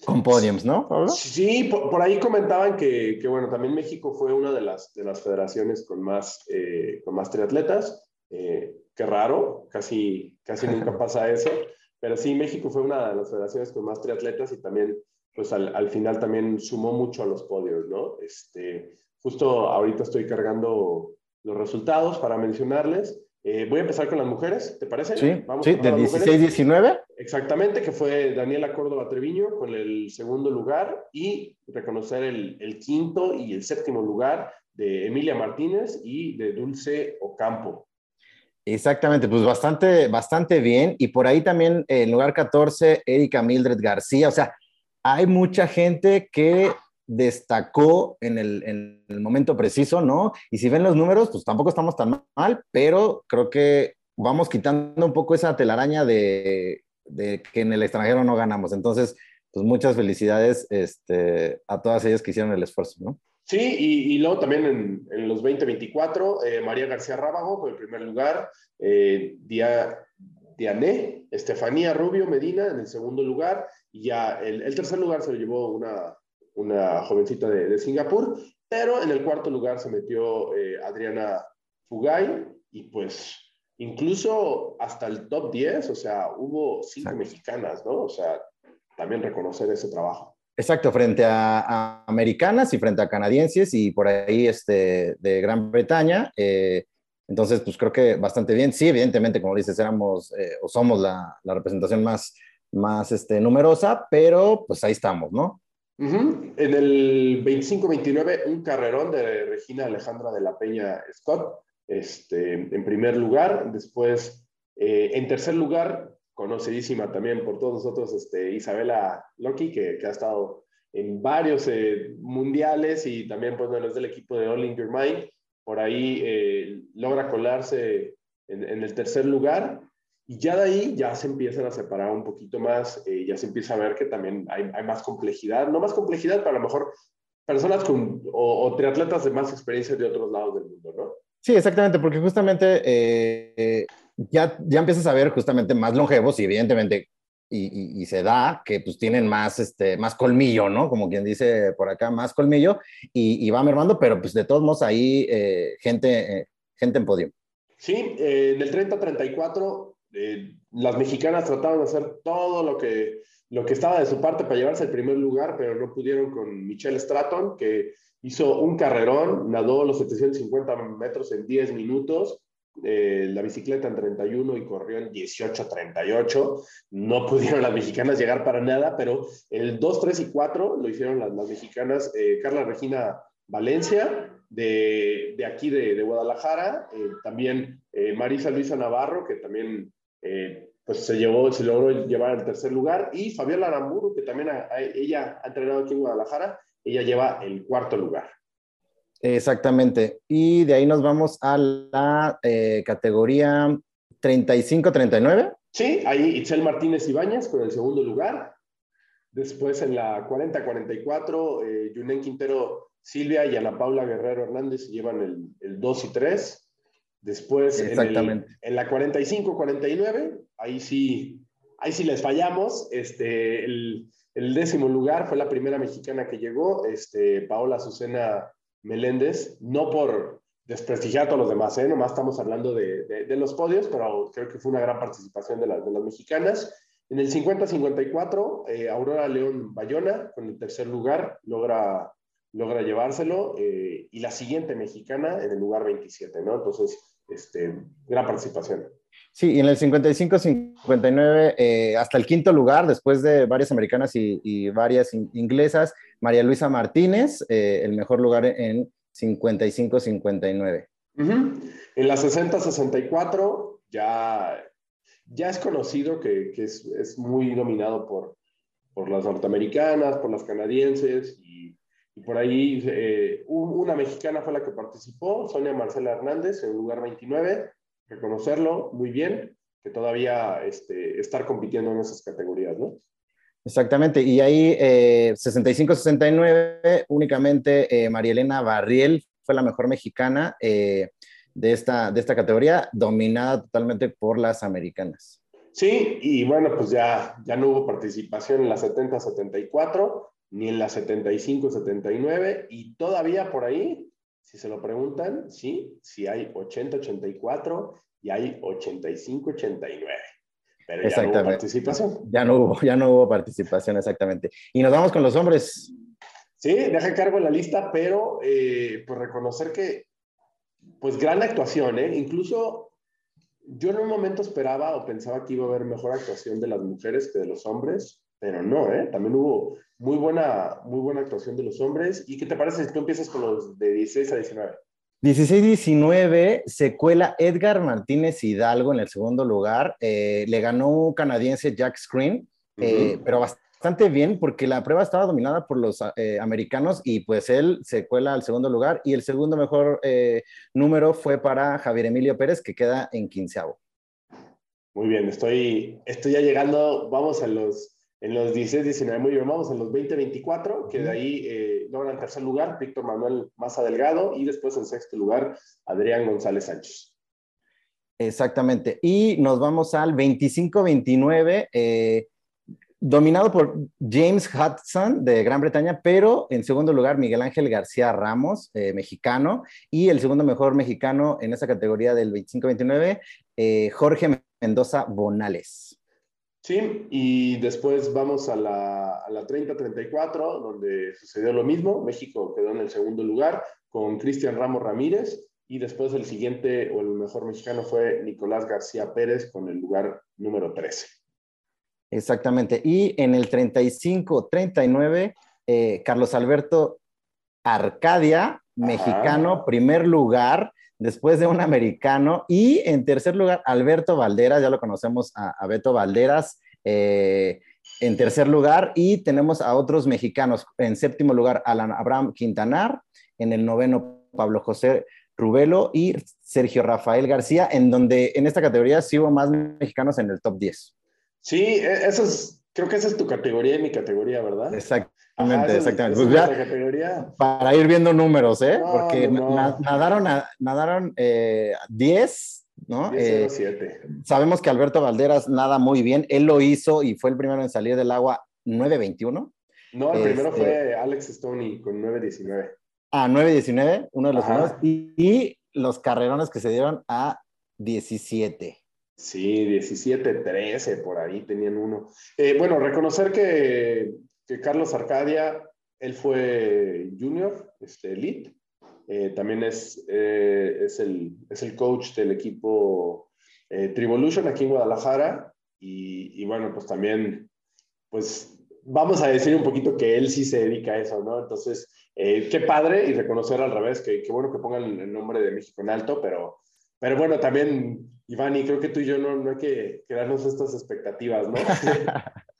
Con podiums, ¿no? Sí, por, ahí comentaban que, que, bueno, también México fue una de las, de las federaciones con más, eh, con más triatletas. Eh, qué raro, casi, casi nunca pasa eso. Pero sí, México fue una de las federaciones con más triatletas y también, pues al, al final también sumó mucho a los podios, ¿no? Este, justo ahorita estoy cargando los resultados para mencionarles. Eh, voy a empezar con las mujeres, ¿te parece? Sí, Vamos sí de 16-19. Exactamente, que fue Daniela Córdoba Treviño con el segundo lugar y reconocer el, el, quinto y el séptimo lugar de Emilia Martínez y de Dulce Ocampo. Exactamente, pues bastante, bastante bien. Y por ahí también en lugar 14, Erika Mildred García. O sea, hay mucha gente que destacó en el, momento preciso, ¿no? Y si ven los números, pues tampoco estamos tan mal, pero creo que vamos quitando un poco esa telaraña de, que en el extranjero no ganamos. Entonces, pues muchas felicidades este, a todas ellas que hicieron el esfuerzo, ¿no? Sí, y, luego también en, los 2024, eh, María García Rábago con el primer lugar, eh, Diané, Estefanía Rubio Medina en el segundo lugar, y ya el, el tercer lugar se lo llevó una, una jovencita de, Singapur, pero en el cuarto lugar se metió eh, Adriana Fugay y pues incluso hasta el top 10, o sea, hubo cinco mexicanas, ¿no? O sea, también reconocer ese trabajo. Exacto, frente a, americanas y frente a canadienses y por ahí este, de Gran Bretaña. Eh, entonces, pues creo que bastante bien. Sí, evidentemente, como dices, éramos eh, o somos la, la, representación más, más este, numerosa, pero pues ahí estamos, ¿no? En el 25-29, un carrerón de Regina Alejandra de la Peña Scott, este, en primer lugar. Después, eh, en tercer lugar, conocidísima también por todos nosotros, este, Isabela Loki, que, ha estado en varios eh, mundiales y también, pues, bueno, es del equipo de All in Your Mind. Por ahí eh, logra colarse en, el tercer lugar. Y ya de ahí ya se empiezan a separar un poquito más, eh, ya se empieza a ver que también hay, más complejidad, no más complejidad, pero a lo mejor personas con, o, triatletas de más experiencia de otros lados del mundo, ¿no? Sí, exactamente, porque justamente eh, ya, ya empiezas a ver justamente más longevos y evidentemente, y, y, se da que pues tienen más, este, más colmillo, ¿no? Como quien dice por acá, más colmillo, y, y va mermando, pero pues de todos modos ahí eh, gente, gente en podio. Sí, en el 30-34 eh, las mexicanas trataban de hacer todo lo que, lo que estaba de su parte para llevarse el primer lugar, pero no pudieron con Michelle Stratton, que hizo un carrerón, nadó los 750 metros en 10 minutos, eh, la bicicleta en 31 y corrió en 18-38. No pudieron las mexicanas llegar para nada, pero el 2, 3 y 4 lo hicieron las, mexicanas. Eh, Carla Regina Valencia, de, de aquí de, de Guadalajara, también Marisa Luisa Navarro, que también eh, pues se llevó, se logró llevar al tercer lugar. Y Fabiola Aramburu, que también ella ha entrenado aquí en Guadalajara, ella lleva el cuarto lugar. Exactamente. Y de ahí nos vamos a la eh, categoría 35-39. Sí, ahí Itzel Martínez Ibáñez con el segundo lugar. Después en la 40-44, eh, Yunen Quintero Silvia y Ana Paula Guerrero Hernández llevan el, el 2 y 3. Después en, el, en, la 45-49, ahí sí, ahí sí les fallamos. Este, el, el, décimo lugar fue la primera mexicana que llegó, este, Paola Azucena Meléndez, no por desprestigiar a todos los demás, ¿eh? nomás estamos hablando de, los podios, pero creo que fue una gran participación de, de las mexicanas. En el 50-54, eh, Aurora León Bayona, con el tercer lugar, logra, logra llevárselo, eh, y la siguiente mexicana en el lugar 27, ¿no? Entonces, este, gran participación. Sí, y en el 55-59, eh, hasta el quinto lugar, después de varias americanas y, varias in inglesas, María Luisa Martínez, eh, el mejor lugar en 55-59. Uh -huh. En la 60-64 ya, ya es conocido que, es, es, muy dominado por, por las norteamericanas, por las canadienses y, por ahí eh, una mexicana fue la que participó, Sonia Marcela Hernández, en lugar 29, reconocerlo muy bien, que todavía este, estar compitiendo en esas categorías, ¿no? Exactamente, y ahí eh, 65-69, únicamente eh, María Elena Barriel fue la mejor mexicana eh, de, esta, de esta categoría, dominada totalmente por las americanas. Sí, y bueno, pues ya, ya no hubo participación en la 70-74, ni en la 75-79, y todavía por ahí, si se lo preguntan, sí, sí hay 80-84 y hay 85-89. Pero ya no hubo participación. Ya no hubo, ya no hubo participación, exactamente. Y nos vamos con los hombres. Sí, deja cargo en la lista, pero eh, pues reconocer que, pues gran actuación, ¿eh? Incluso yo en un momento esperaba o pensaba que iba a haber mejor actuación de las mujeres que de los hombres, pero no, ¿eh? También hubo muy buena, muy buena actuación de los hombres. ¿Y qué te parece si tú empiezas con los de 16 a 19? 16-19 se cuela Edgar Martínez Hidalgo en el segundo lugar. Eh, le ganó un canadiense Jack Screen, eh, uh -huh. pero bastante bien porque la prueba estaba dominada por los eh, americanos y pues él se cuela al segundo lugar y el segundo mejor número fue para Javier Emilio Pérez que queda en quinceavo. Muy bien, estoy, estoy ya llegando, vamos a los en los 16, 19, muy bien, vamos en los 20, 24, que de ahí eh, logran tercer lugar Víctor Manuel Maza Delgado y después en sexto lugar Adrián González Sánchez. Exactamente. Y nos vamos al 25-29, eh, dominado por James Hudson de Gran Bretaña, pero en segundo lugar Miguel Ángel García Ramos, eh, mexicano, y el segundo mejor mexicano en esa categoría del 25-29, eh, Jorge Mendoza Bonales. Sí, y después vamos a la, a la 30-34, donde sucedió lo mismo. México quedó en el segundo lugar con Cristian Ramos Ramírez y después el siguiente o el mejor mexicano fue Nicolás García Pérez con el lugar número 13. Exactamente. Y en el 35-39, eh, Carlos Alberto Arcadia, mexicano, primer lugar después de un americano. Y en tercer lugar, Alberto Valderas, ya lo conocemos a, Beto Valderas, eh, en tercer lugar. Y tenemos a otros mexicanos. En séptimo lugar, Alan Abraham Quintanar. En el noveno, Pablo José Rubelo y Sergio Rafael García, en donde en esta categoría sí hubo más mexicanos en el top 10. Sí, e, eso es, creo que esa es tu categoría y mi categoría, ¿verdad? Exactamente. Ajá, exactamente. Pues ya, categoría. Para ir viendo números, ¿eh? No, Porque no. nadaron, nadaron eh, 10, ¿no? 10, eh, 7. Sabemos que Alberto Valderas nada muy bien. Él lo hizo y fue el primero en salir del agua 9.21. No, el este, primero fue Alex Stoney con 9.19. Ah, 9.19, uno de los primeros. Y, y los carrerones que se dieron a 17. Sí, 17, 13, por ahí tenían uno. Eh, bueno, reconocer que que Carlos Arcadia, él fue junior, este, elite, eh, también es, eh, es, el, es el coach del equipo Trivolution aquí en Guadalajara y, y, bueno, pues también, pues vamos a decir un poquito que él sí se dedica a eso, ¿no? Entonces, qué padre y reconocer al revés, que, qué bueno que pongan el nombre de México en alto, pero, pero bueno, también, Iván, y creo que tú y yo no, no hay que crearnos estas expectativas, ¿no?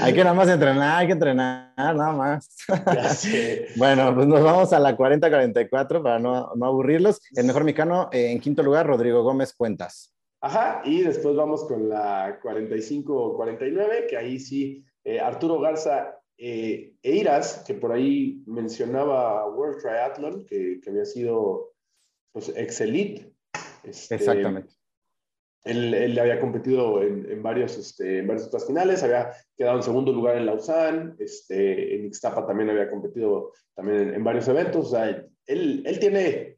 hay que nada más entrenar, hay que entrenar, nada más. bueno, pues nos vamos a la 40-44 para no, no, aburrirlos. El mejor mexicano eh, en quinto lugar, Rodrigo Gómez Cuentas. Ajá, y después vamos con la 45-49, que ahí sí, eh, Arturo Garza eh, Eiras, que por ahí mencionaba World Triathlon, que, que había sido pues, excelite. Este, Exactamente. Él, él, había competido en, en varios, este, en varias otras finales, había quedado en segundo lugar en Lausanne, este, en Ixtapa también había competido también en, varios eventos. O sea, él, él tiene,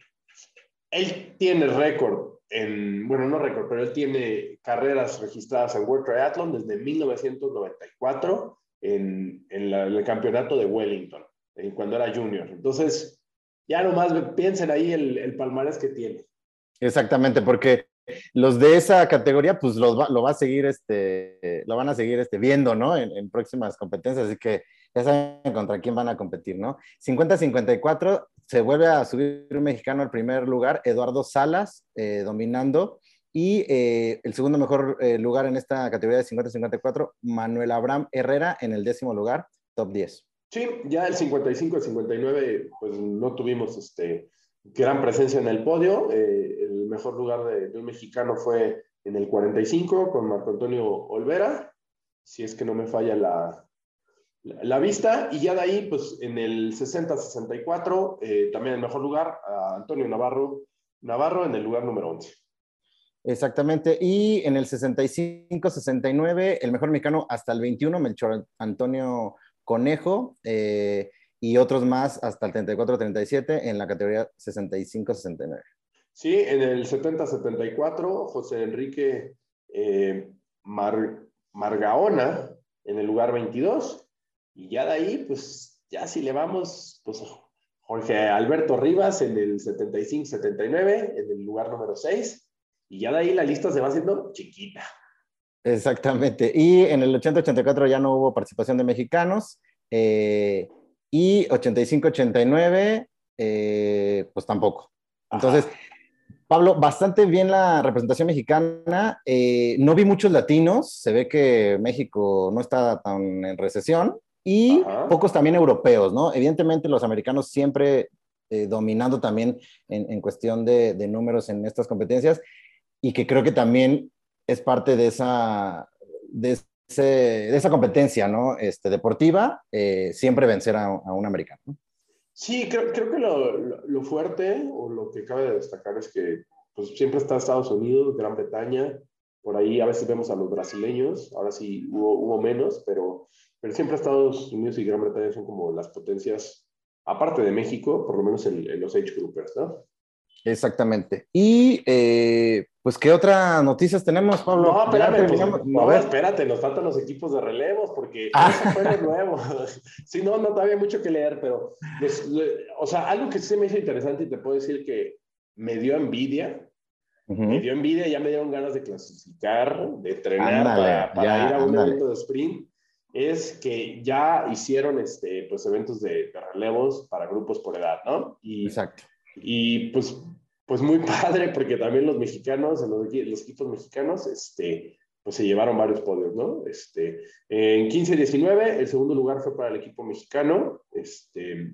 él tiene récord en, bueno, no récord, pero él tiene carreras registradas en World Triathlon desde 1994 en, en, el campeonato de Wellington, cuando era junior. Entonces, ya nomás piensen ahí el, el palmarés que tiene. Exactamente, porque los de esa categoría, pues los lo va a seguir, este, lo van a seguir este, viendo, ¿no? En, próximas competencias, así que ya saben contra quién van a competir, ¿no? 50-54, se vuelve a subir un mexicano al primer lugar, Eduardo Salas, eh, dominando, y eh, el segundo mejor eh, lugar en esta categoría de 50-54, Manuel Abraham Herrera en el décimo lugar, top 10. Sí, ya el 55, el 59, pues no tuvimos este, gran presencia en el podio. Eh, mejor lugar de, un mexicano fue en el 45 con Marco Antonio Olvera, si es que no me falla la, la, vista. Y ya de ahí, pues en el 60-64, eh, también el mejor lugar, a Antonio Navarro, Navarro en el lugar número 11. Exactamente. Y en el 65-69, el mejor mexicano hasta el 21, Melchor Antonio Conejo. Eh, y otros más hasta el 34-37 en la categoría 65-69. Sí, en el 70-74, José Enrique eh, Margaona en el lugar 22. Y ya de ahí, pues ya si le vamos, pues Jorge Alberto Rivas en el 75-79, en el lugar número 6. Y ya de ahí la lista se va haciendo chiquita. Exactamente. Y en el 80-84 ya no hubo participación de mexicanos. Eh, y 85-89, eh, pues tampoco. Entonces, Pablo, bastante bien la representación mexicana. Eh, no vi muchos latinos, se ve que México no está tan en recesión y pocos también europeos, ¿no? Evidentemente los americanos siempre eh, dominando también en, cuestión de, de, números en estas competencias y que creo que también es parte de esa, de de esa competencia ¿no? este, deportiva, eh, siempre vencer a, un americano. Sí, creo, creo que lo, lo, fuerte o lo que cabe de destacar es que pues, siempre está Estados Unidos, Gran Bretaña, por ahí a veces vemos a los brasileños, ahora sí hubo, hubo menos, pero, pero siempre Estados Unidos y Gran Bretaña son como las potencias, aparte de México, por lo menos en, en los age groupers, ¿no? Exactamente. Y eh, pues, ¿qué otras noticias tenemos, Pablo? No, espérate, pues, no, espérate, nos faltan los equipos de relevos porque ah. eso fue lo nuevo. sí, no, no todavía mucho que leer, pero, o sea, algo que sí me hizo interesante y te puedo decir que me dio envidia. Me dio envidia, ya me dieron ganas de clasificar, de entrenar para, ir a un evento de sprint es que ya hicieron este, pues, eventos de, de, relevos para grupos por edad, ¿no? Y, Exacto. Y pues, pues muy padre, porque también los mexicanos, los, los equipos mexicanos, este, pues se llevaron varios podios, ¿no? Este, en 15-19, el segundo lugar fue para el equipo mexicano. Este,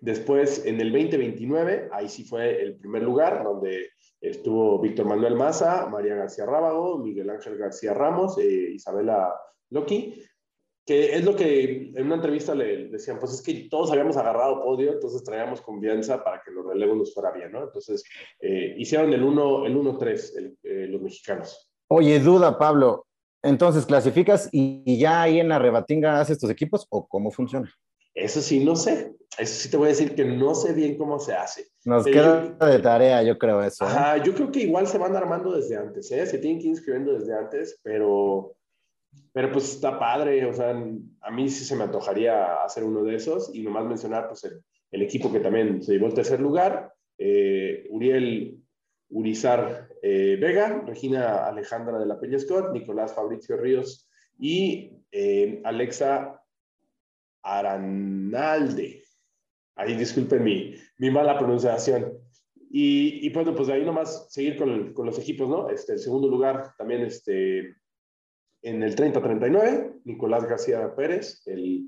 después, en el 20-29, ahí sí fue el primer lugar, donde estuvo Víctor Manuel Maza, María García Rábago, Miguel Ángel García Ramos, eh, Isabela Loki que es lo que en una entrevista le decían, pues es que todos habíamos agarrado podio, entonces traíamos confianza para que los relevos nos fuera bien, ¿no? Entonces, eh, hicieron el 1-3 el eh, los mexicanos. Oye, duda, Pablo, entonces, ¿clasificas y, ya ahí en la rebatinga haces tus equipos o cómo funciona? Eso sí, no sé. Eso sí te voy a decir que no sé bien cómo se hace. Nos queda de tarea, yo creo eso. ¿eh? Ajá, yo creo que igual se van armando desde antes, ¿eh? Se tienen que ir inscribiendo desde antes, pero pero pues está padre, o sea, a mí sí se me antojaría hacer uno de esos y nomás mencionar pues el, equipo que también se llevó el tercer lugar, eh, Uriel Urizar eh, Vega, Regina Alejandra de la Peña Scott, Nicolás Fabricio Ríos y eh, Alexa Aranalde. Ahí disculpen mi, mi mala pronunciación. Y, y, bueno, pues de ahí nomás seguir con, con, los equipos, ¿no? Este, el segundo lugar también este, en el 30-39, Nicolás García Pérez, el,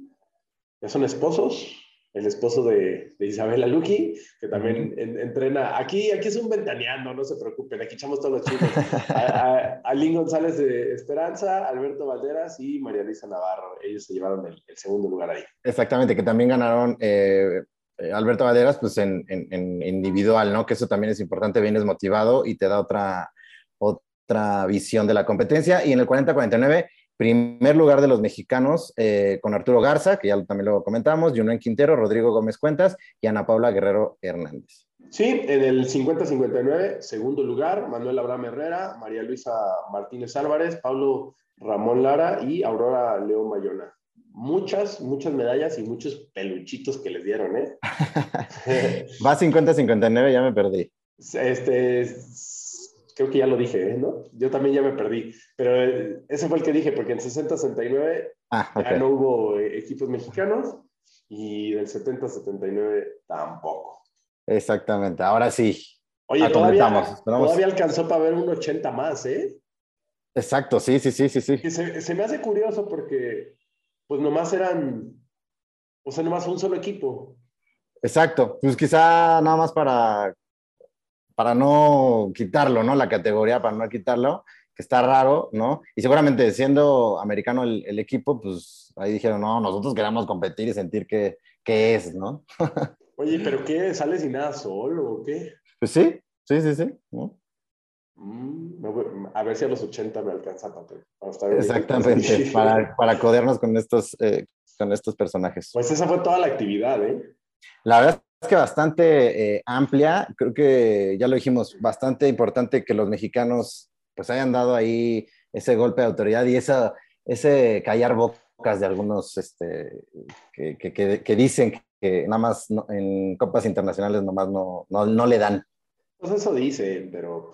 ya son esposos, el esposo de, de Isabela Luqui, que también entrena. Aquí, aquí es un ventaneando, no se preocupen, aquí echamos todos los chicos. A, a, González de Esperanza, Alberto Valderas y María Luisa Navarro. Ellos se llevaron el, segundo lugar ahí. Exactamente, que también ganaron eh, eh, Alberto Valderas pues en, en, individual, ¿no? Que eso también es importante, vienes motivado y te da otra, otra visión de la competencia. Y en el 40-49 Primer lugar de los mexicanos eh, con Arturo Garza, que ya también lo comentamos, Junón Quintero, Rodrigo Gómez Cuentas y Ana Paula Guerrero Hernández. Sí, en el 50-59, segundo lugar, Manuel Abraham Herrera, María Luisa Martínez Álvarez, Pablo Ramón Lara y Aurora León Bayona. Muchas, muchas medallas y muchos peluchitos que les dieron, ¿eh? Va 50-59, ya me perdí. Este, creo que ya lo dije, ¿eh? ¿no? Yo también ya me perdí, pero eh, ese fue el que dije, porque en 60-69 ah, ya no hubo eh, equipos mexicanos y del 70-79 tampoco. Exactamente, ahora sí. Oye, todavía, todavía alcanzó para ver un 80 más, ¿eh? Exacto, sí, sí, sí, sí. sí. Se, se, me hace curioso porque, pues nomás eran, o sea, nomás un solo equipo. Exacto, pues quizá nada más para para no quitarlo, ¿no? La categoría, para no quitarlo, que está raro, ¿no? Y seguramente siendo americano el, equipo, pues ahí dijeron, no, nosotros queremos competir y sentir que, es, ¿no? Oye, ¿pero qué? ¿Sales y nada solo o qué? Pues sí, sí, sí, sí. Mm, a ver si a los 80 me alcanza para, estar Exactamente, para, para codernos con estos, eh, con estos personajes. Pues esa fue toda la actividad, ¿eh? La verdad que bastante eh, amplia, creo que ya lo dijimos, bastante importante que los mexicanos pues hayan dado ahí ese golpe de autoridad y esa, ese callar bocas de algunos este, que, que, dicen que nada más en copas internacionales nomás no, no, no le dan. Pues eso dicen, pero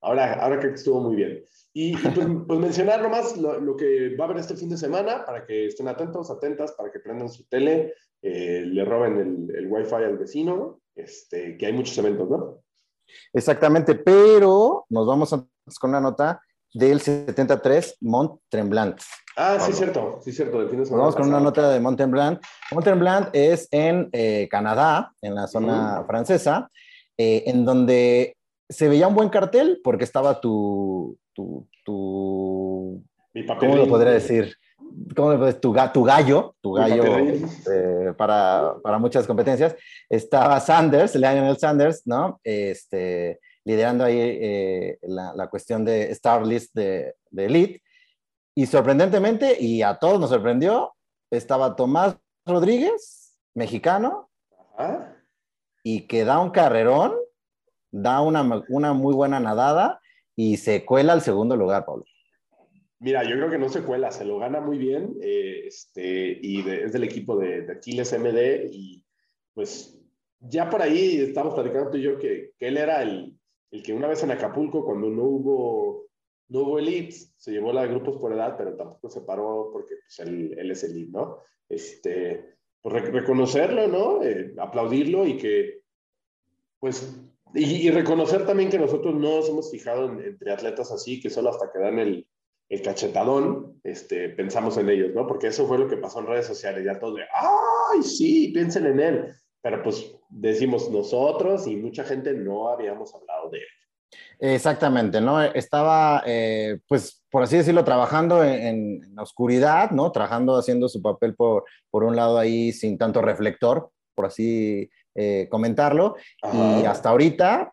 ahora, ahora creo que estuvo muy bien. Y, pues, pues, mencionar nomás lo, lo, que va a haber este fin de semana para que estén atentos, atentas, para que prendan su tele, eh, le roben el, el wifi al vecino, este, que hay muchos eventos, ¿no? Exactamente, pero nos vamos con una nota del 73 Mont Tremblant. Ah, sí, cierto, sí, cierto. vamos con una nota de Mont Tremblant. Mont Tremblant es en eh, Canadá, en la zona francesa, eh, en donde se veía un buen cartel porque estaba tu, tu, tu ¿cómo lo podría decir? ¿cómo tu, tu gallo, tu gallo eh, para, para, muchas competencias, estaba Sanders, Lionel Sanders, ¿no? Este, liderando ahí eh, la, la, cuestión de Star List de, de, Elite. Y sorprendentemente, y a todos nos sorprendió, estaba Tomás Rodríguez, mexicano, y que da un carrerón, da una, una muy buena nadada y se cuela al segundo lugar, Pablo. Mira, yo creo que no se cuela, se lo gana muy bien eh, este, y es del equipo de, de, Aquiles MD y pues ya por ahí estamos platicando tú y yo que, él era el, el, que una vez en Acapulco cuando no hubo, no hubo elites, se llevó la de grupos por edad, pero tampoco se paró porque pues, él, él, es elite, ¿no? Este, pues reconocerlo, ¿no? Eh, aplaudirlo y que pues y, y, reconocer también que nosotros no nos hemos fijado en, entre atletas así, que solo hasta que dan el, el cachetadón, este, pensamos en ellos, ¿no? Porque eso fue lo que pasó en redes sociales, ya todos de, ay, sí, piensen en él. Pero pues decimos nosotros y mucha gente no habíamos hablado de él. Exactamente, ¿no? Estaba, eh, pues, por así decirlo, trabajando en, la oscuridad, ¿no? Trabajando, haciendo su papel por, por un lado ahí sin tanto reflector, por así eh, comentarlo. Y hasta ahorita,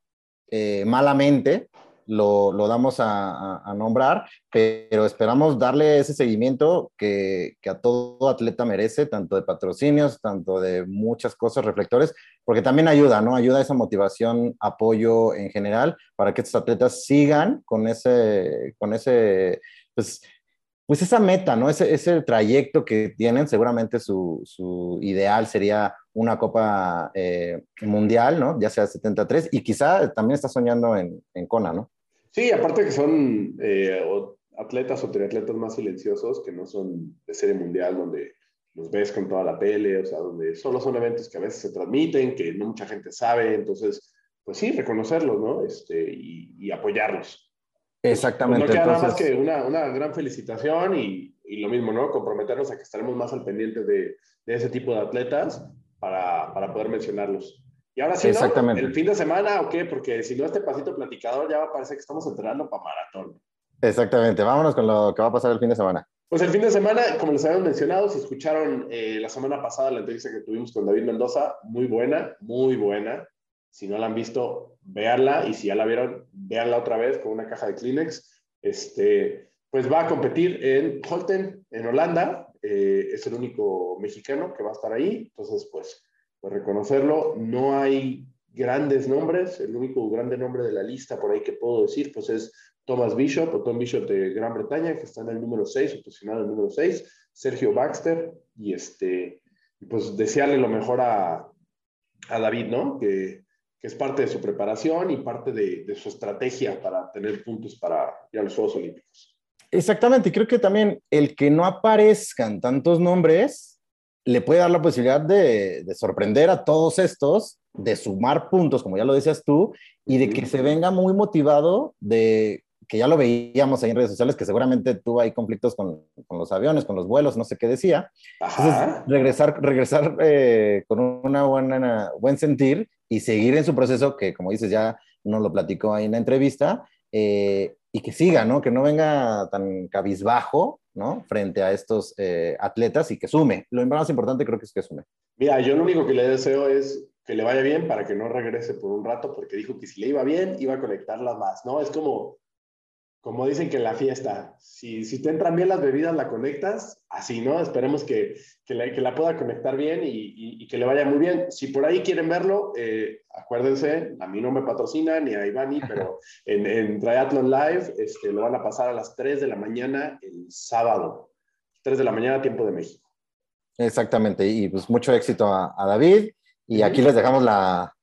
eh, malamente, lo, damos a, nombrar, pero esperamos darle ese seguimiento que, a todo atleta merece, tanto de patrocinios, tanto de muchas cosas, reflectores, porque también ayuda, ¿no? Ayuda esa motivación, apoyo en general, para que estos atletas sigan con ese, con ese, pues, pues esa meta, ¿no? Ese, ese trayecto que tienen, seguramente su, su ideal sería una Copa eh, Mundial, ¿no? Ya sea 73, y quizá también está soñando en, en Kona, ¿no? Sí, aparte que son eh, atletas o triatletas más silenciosos que no son de serie mundial donde los ves con toda la tele, o sea, donde solo son eventos que a veces se transmiten, que no mucha gente sabe, entonces, pues sí, reconocerlos, ¿no? Este, y, apoyarlos. Exactamente. Pues no queda nada más que una, una gran felicitación y, y, lo mismo, ¿no? Comprometernos a que estaremos más al pendiente de, de ese tipo de atletas para, para poder mencionarlos. Y ahora sí, ¿no? ¿El fin de semana o qué? Porque si no, este pasito platicador ya va a parecer que estamos entrenando para maratón. Exactamente. Vámonos con lo que va a pasar el fin de semana. Pues el fin de semana, como les habíamos mencionado, si escucharon eh, la semana pasada la entrevista que tuvimos con David Mendoza, muy buena, muy buena. Si no la han visto, véanla y si ya la vieron, véanla otra vez con una caja de Kleenex. Este, pues va a competir en Holten, en Holanda. Eh, es el único mexicano que va a estar ahí. Entonces, pues, pues reconocerlo. No hay grandes nombres. El único grande nombre de la lista por ahí que puedo decir, pues es Thomas Bishop, o Tom Bishop de Gran Bretaña, que está en el número 6, posicionado en el número 6, Sergio Baxter, y este, pues desearle lo mejor a, a David, ¿no? Que, que, es parte de su preparación y parte de, de, su estrategia para tener puntos para ir a los Juegos Olímpicos. Exactamente, creo que también el que no aparezcan tantos nombres le puede dar la posibilidad de, de sorprender a todos estos, de sumar puntos, como ya lo decías tú, y de que se venga muy motivado de que ya lo veíamos ahí en redes sociales, que seguramente tuvo ahí conflictos con, con los aviones, con los vuelos, no sé qué decía. Entonces, regresar, regresar eh, con una buena, buen sentir y seguir en su proceso, que como dices, ya nos lo platicó ahí en la entrevista, eh, y que siga, ¿no? Que no venga tan cabizbajo, ¿no? Frente a estos eh, atletas y que sume. Lo más importante creo que es que sume. Mira, yo lo único que le deseo es que le vaya bien para que no regrese por un rato, porque dijo que si le iba bien, iba a conectarla más, ¿no? Es como, como dicen que en la fiesta, si, si te entran bien las bebidas, la conectas, así, ¿no? Esperemos que, que, la, que la pueda conectar bien y, y, y, que le vaya muy bien. Si por ahí quieren verlo, eh, acuérdense, a mí no me patrocina ni a Ivani, pero en, en Triathlon Live este, lo van a pasar a las 3 de la mañana el sábado, 3 de la mañana, tiempo de México. Exactamente, y pues mucho éxito a, a David. Y aquí les dejamos la,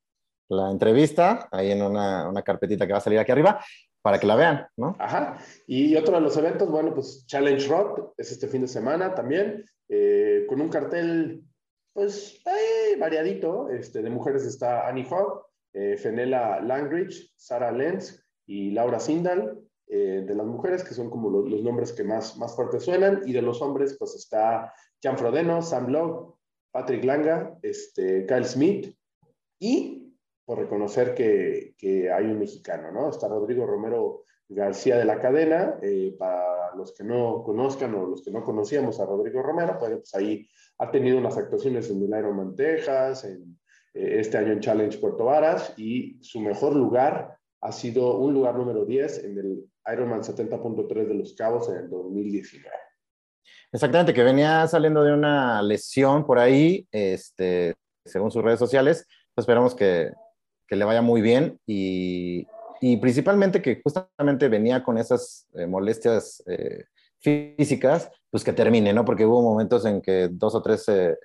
la entrevista, ahí en una, una carpetita que va a salir aquí arriba para que la vean, ¿no? Ajá. Y otro de los eventos, bueno, pues Challenge Rock es este fin de semana también, eh, con un cartel, pues, eh, variadito. Este, de mujeres está Annie Hogg, eh, Langridge, Sara Lenz y Laura Sindal. Eh, de las mujeres, que son como los, los, nombres que más, más fuertes suenan, y de los hombres, pues está Jan Frodeno, Sam Love, Patrick Langa, este, Kyle Smith y por reconocer que, que, hay un mexicano, ¿no? Está Rodrigo Romero García de la cadena, eh, para los que no conozcan o los que no conocíamos a Rodrigo Romero, pues, pues ahí ha tenido unas actuaciones en el Ironman Texas, en, eh, este año en Challenge Puerto Varas, y su mejor lugar ha sido un lugar número 10 en el Ironman 70.3 de Los Cabos en el 2019. Exactamente, que venía saliendo de una lesión por ahí, este, según sus redes sociales, pues esperamos que, que le vaya muy bien y, y, principalmente que justamente venía con esas eh, molestias eh, físicas, pues que termine, ¿no? Porque hubo momentos en que dos o tres eh,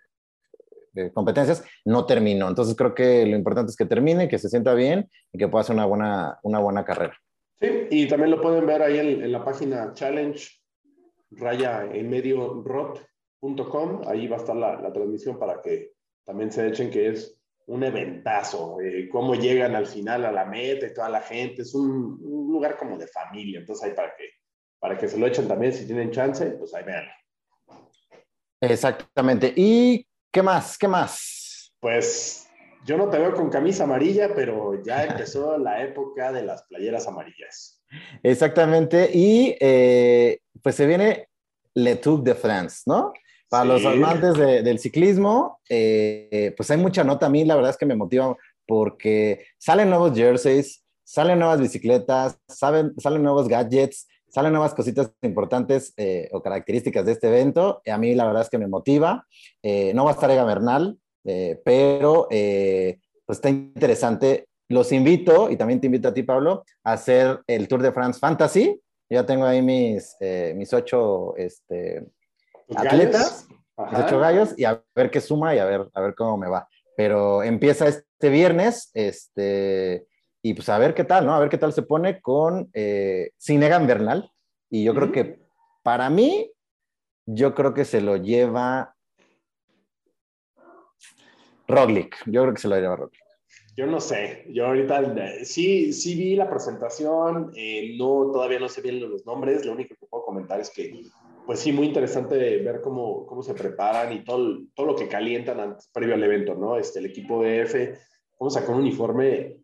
competencias no terminó. Entonces creo que lo importante es que termine, que se sienta bien y que pueda hacer una buena, una buena carrera. Sí, y también lo pueden ver ahí en, la página challenge raya en medio rot.com. Ahí va a estar la transmisión para que también se echen que es un eventazo, eh, cómo llegan al final a la meta y toda la gente, es un, un, lugar como de familia, entonces ahí para que, para que se lo echen también, si tienen chance, pues ahí vean. Exactamente, ¿y qué más? ¿Qué más? Pues yo no te veo con camisa amarilla, pero ya empezó la época de las playeras amarillas. Exactamente, y eh, pues se viene Le Tour de France, ¿no? Para sí. los amantes de, del ciclismo, eh, pues hay mucha nota. A mí la verdad es que me motiva porque salen nuevos jerseys, salen nuevas bicicletas, salen, salen nuevos gadgets, salen nuevas cositas importantes eh, o características de este evento. A mí la verdad es que me motiva. Eh, no va a estar Ega Bernal, eh, pero pues está interesante. Los invito, y también te invito a ti, Pablo, a hacer el Tour de France Fantasy. Yo ya tengo ahí mis, mis ocho... Este, atletas, Ajá. ocho gallos, y a ver qué suma y a ver, a ver cómo me va. Pero empieza este viernes, este, y pues a ver qué tal, ¿no? A ver qué tal se pone con eh, Sinegan Bernal. Y yo uh -huh. creo que para mí, yo creo que se lo lleva Roglic. Yo creo que se lo lleva Roglic. Yo no sé, yo ahorita sí, sí vi la presentación, eh, no, todavía no sé bien los nombres, lo único que puedo comentar es que, pues sí, muy interesante ver cómo, cómo se preparan y todo, todo lo que calientan antes, previo al evento, ¿no? Este, el equipo de F, cómo sacó un uniforme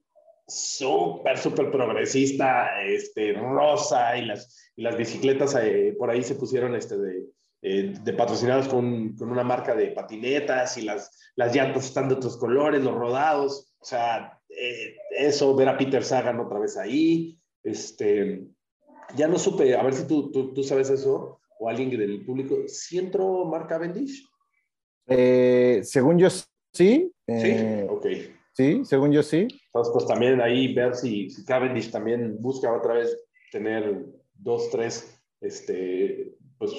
súper, súper progresista, este, rosa, y las, y las bicicletas eh, por ahí se pusieron este, de, eh, de patrocinados con, con, una marca de patinetas y las, las llantas están de otros colores, los rodados, o sea, eh, eso, ver a Peter Sagan otra vez ahí, este, ya no supe, a ver si tú, tú, tú sabes eso, o alguien del público, ¿sí entró Mark Cavendish? según yo, sí. sí, ok. Sí, según yo sí. Entonces, pues también ahí ver si, si Cavendish también busca otra vez tener dos, tres, este, pues,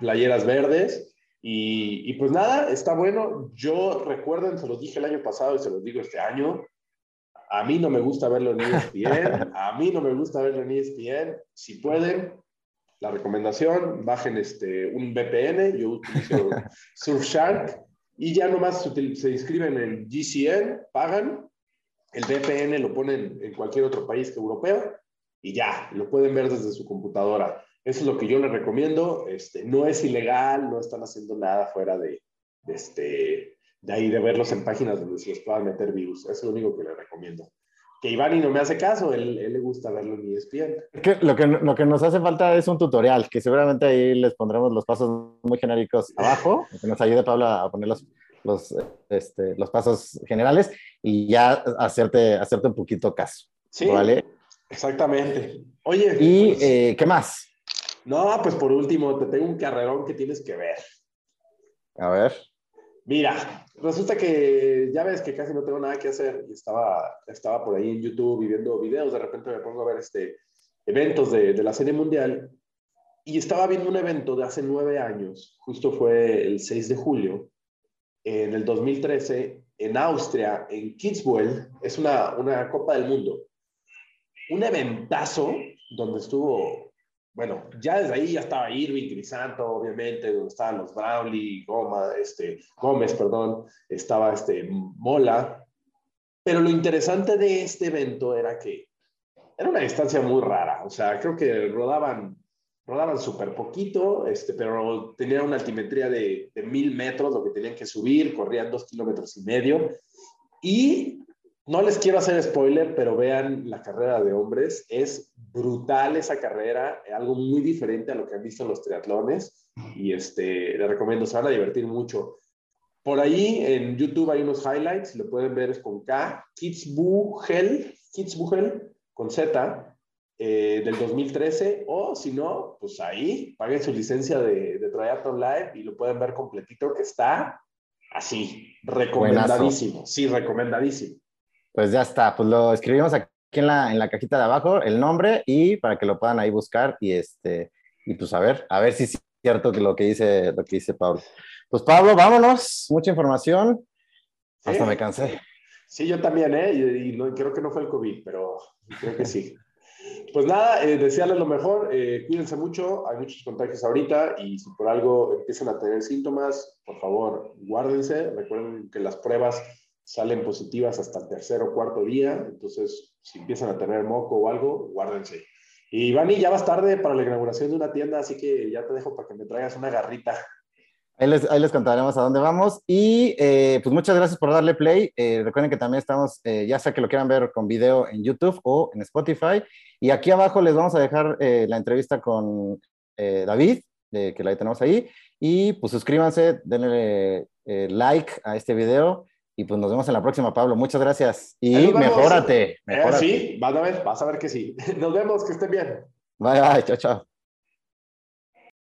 playeras verdes. Y, y, pues nada, está bueno. Yo recuerden, se los dije el año pasado y se los digo este año. A mí no me gusta verlo en ESPN. a mí no me gusta verlo en ESPN. Si pueden, la recomendación, bajen este, un VPN. Yo utilizo Surfshark y ya nomás se inscriben en GCN, pagan, el VPN lo ponen en cualquier otro país que europeo y ya, lo pueden ver desde su computadora. Eso es lo que yo les recomiendo. Este, no es ilegal, no están haciendo nada fuera de, de, este, de ahí de verlos en páginas donde se les puedan meter virus. Eso es lo único que les recomiendo. Que Iván y no me hace caso, él, él le gusta verlo en ESPN. Que, lo, que, lo que nos hace falta es un tutorial, que seguramente ahí les pondremos los pasos muy genéricos abajo, que nos ayude Pablo a poner los, los, este, los pasos generales y ya hacerte, hacerte un poquito caso. Sí, ¿vale? exactamente. Oye. ¿Y pues, eh, qué más? No, pues por último, te tengo un carrerón que tienes que ver. A ver. Mira, resulta que ya ves que casi no tengo nada que hacer y estaba, estaba por ahí en YouTube y viendo videos, de repente me pongo a ver este, eventos de, de la serie mundial y estaba viendo un evento de hace nueve años, justo fue el 6 de julio, en el 2013, en Austria, en Kitzbühel, es una, una Copa del Mundo. Un eventazo donde estuvo bueno, ya desde ahí ya estaba Irving, Crisanto, obviamente, donde estaban los Goma, este, Gómez, perdón, estaba este, Mola. Pero lo interesante de este evento era que era una distancia muy rara. O sea, creo que rodaban, rodaban súper poquito, este, pero tenían una altimetría de, de mil metros, lo que tenían que subir, corrían dos kilómetros y medio. Y no les quiero hacer spoiler, pero vean la carrera de hombres. Es brutal esa carrera, algo muy diferente a lo que han visto en los triatlones. Y este, les recomiendo, se van a divertir mucho. Por ahí en YouTube hay unos highlights, lo pueden ver es con K, Kitzbühel, Kitzbühel con Z, eh, del 2013. O si no, pues ahí paguen su licencia de, de Triathlon Live y lo pueden ver completito, que está así, recomendadísimo. Buenazo. Sí, recomendadísimo. Pues ya está, pues lo escribimos aquí en la, en la cajita de abajo, el nombre y para que lo puedan ahí buscar y este, y pues a ver, a ver si es cierto que lo que dice, lo que dice Pablo. Pues Pablo, vámonos, mucha información. ¿Sí? Hasta me cansé. Sí, yo también, ¿eh? Y, y no, creo que no fue el COVID, pero creo que sí. Pues nada, eh, desearles lo mejor, eh, cuídense mucho, hay muchos contagios ahorita y si por algo empiezan a tener síntomas, por favor, guárdense, recuerden que las pruebas salen positivas hasta el tercer o cuarto día, entonces si empiezan a tener moco o algo, guárdense. Y Vani, ya vas tarde para la inauguración de una tienda, así que ya te dejo para que me traigas una garrita. Ahí les, ahí les contaremos a dónde vamos. Y eh, pues muchas gracias por darle play. Eh, recuerden que también estamos, eh, ya sea que lo quieran ver con video en YouTube o en Spotify. Y aquí abajo les vamos a dejar eh, la entrevista con eh, David, que la tenemos ahí. Y pues suscríbanse, denle like a este video. Y pues nos vemos en la próxima, Pablo. Muchas gracias. Y mejórate. mejórate. Eh, sí, vas a ver, vas a ver que sí. Nos vemos, que estén bien. Bye, bye, chao, chao.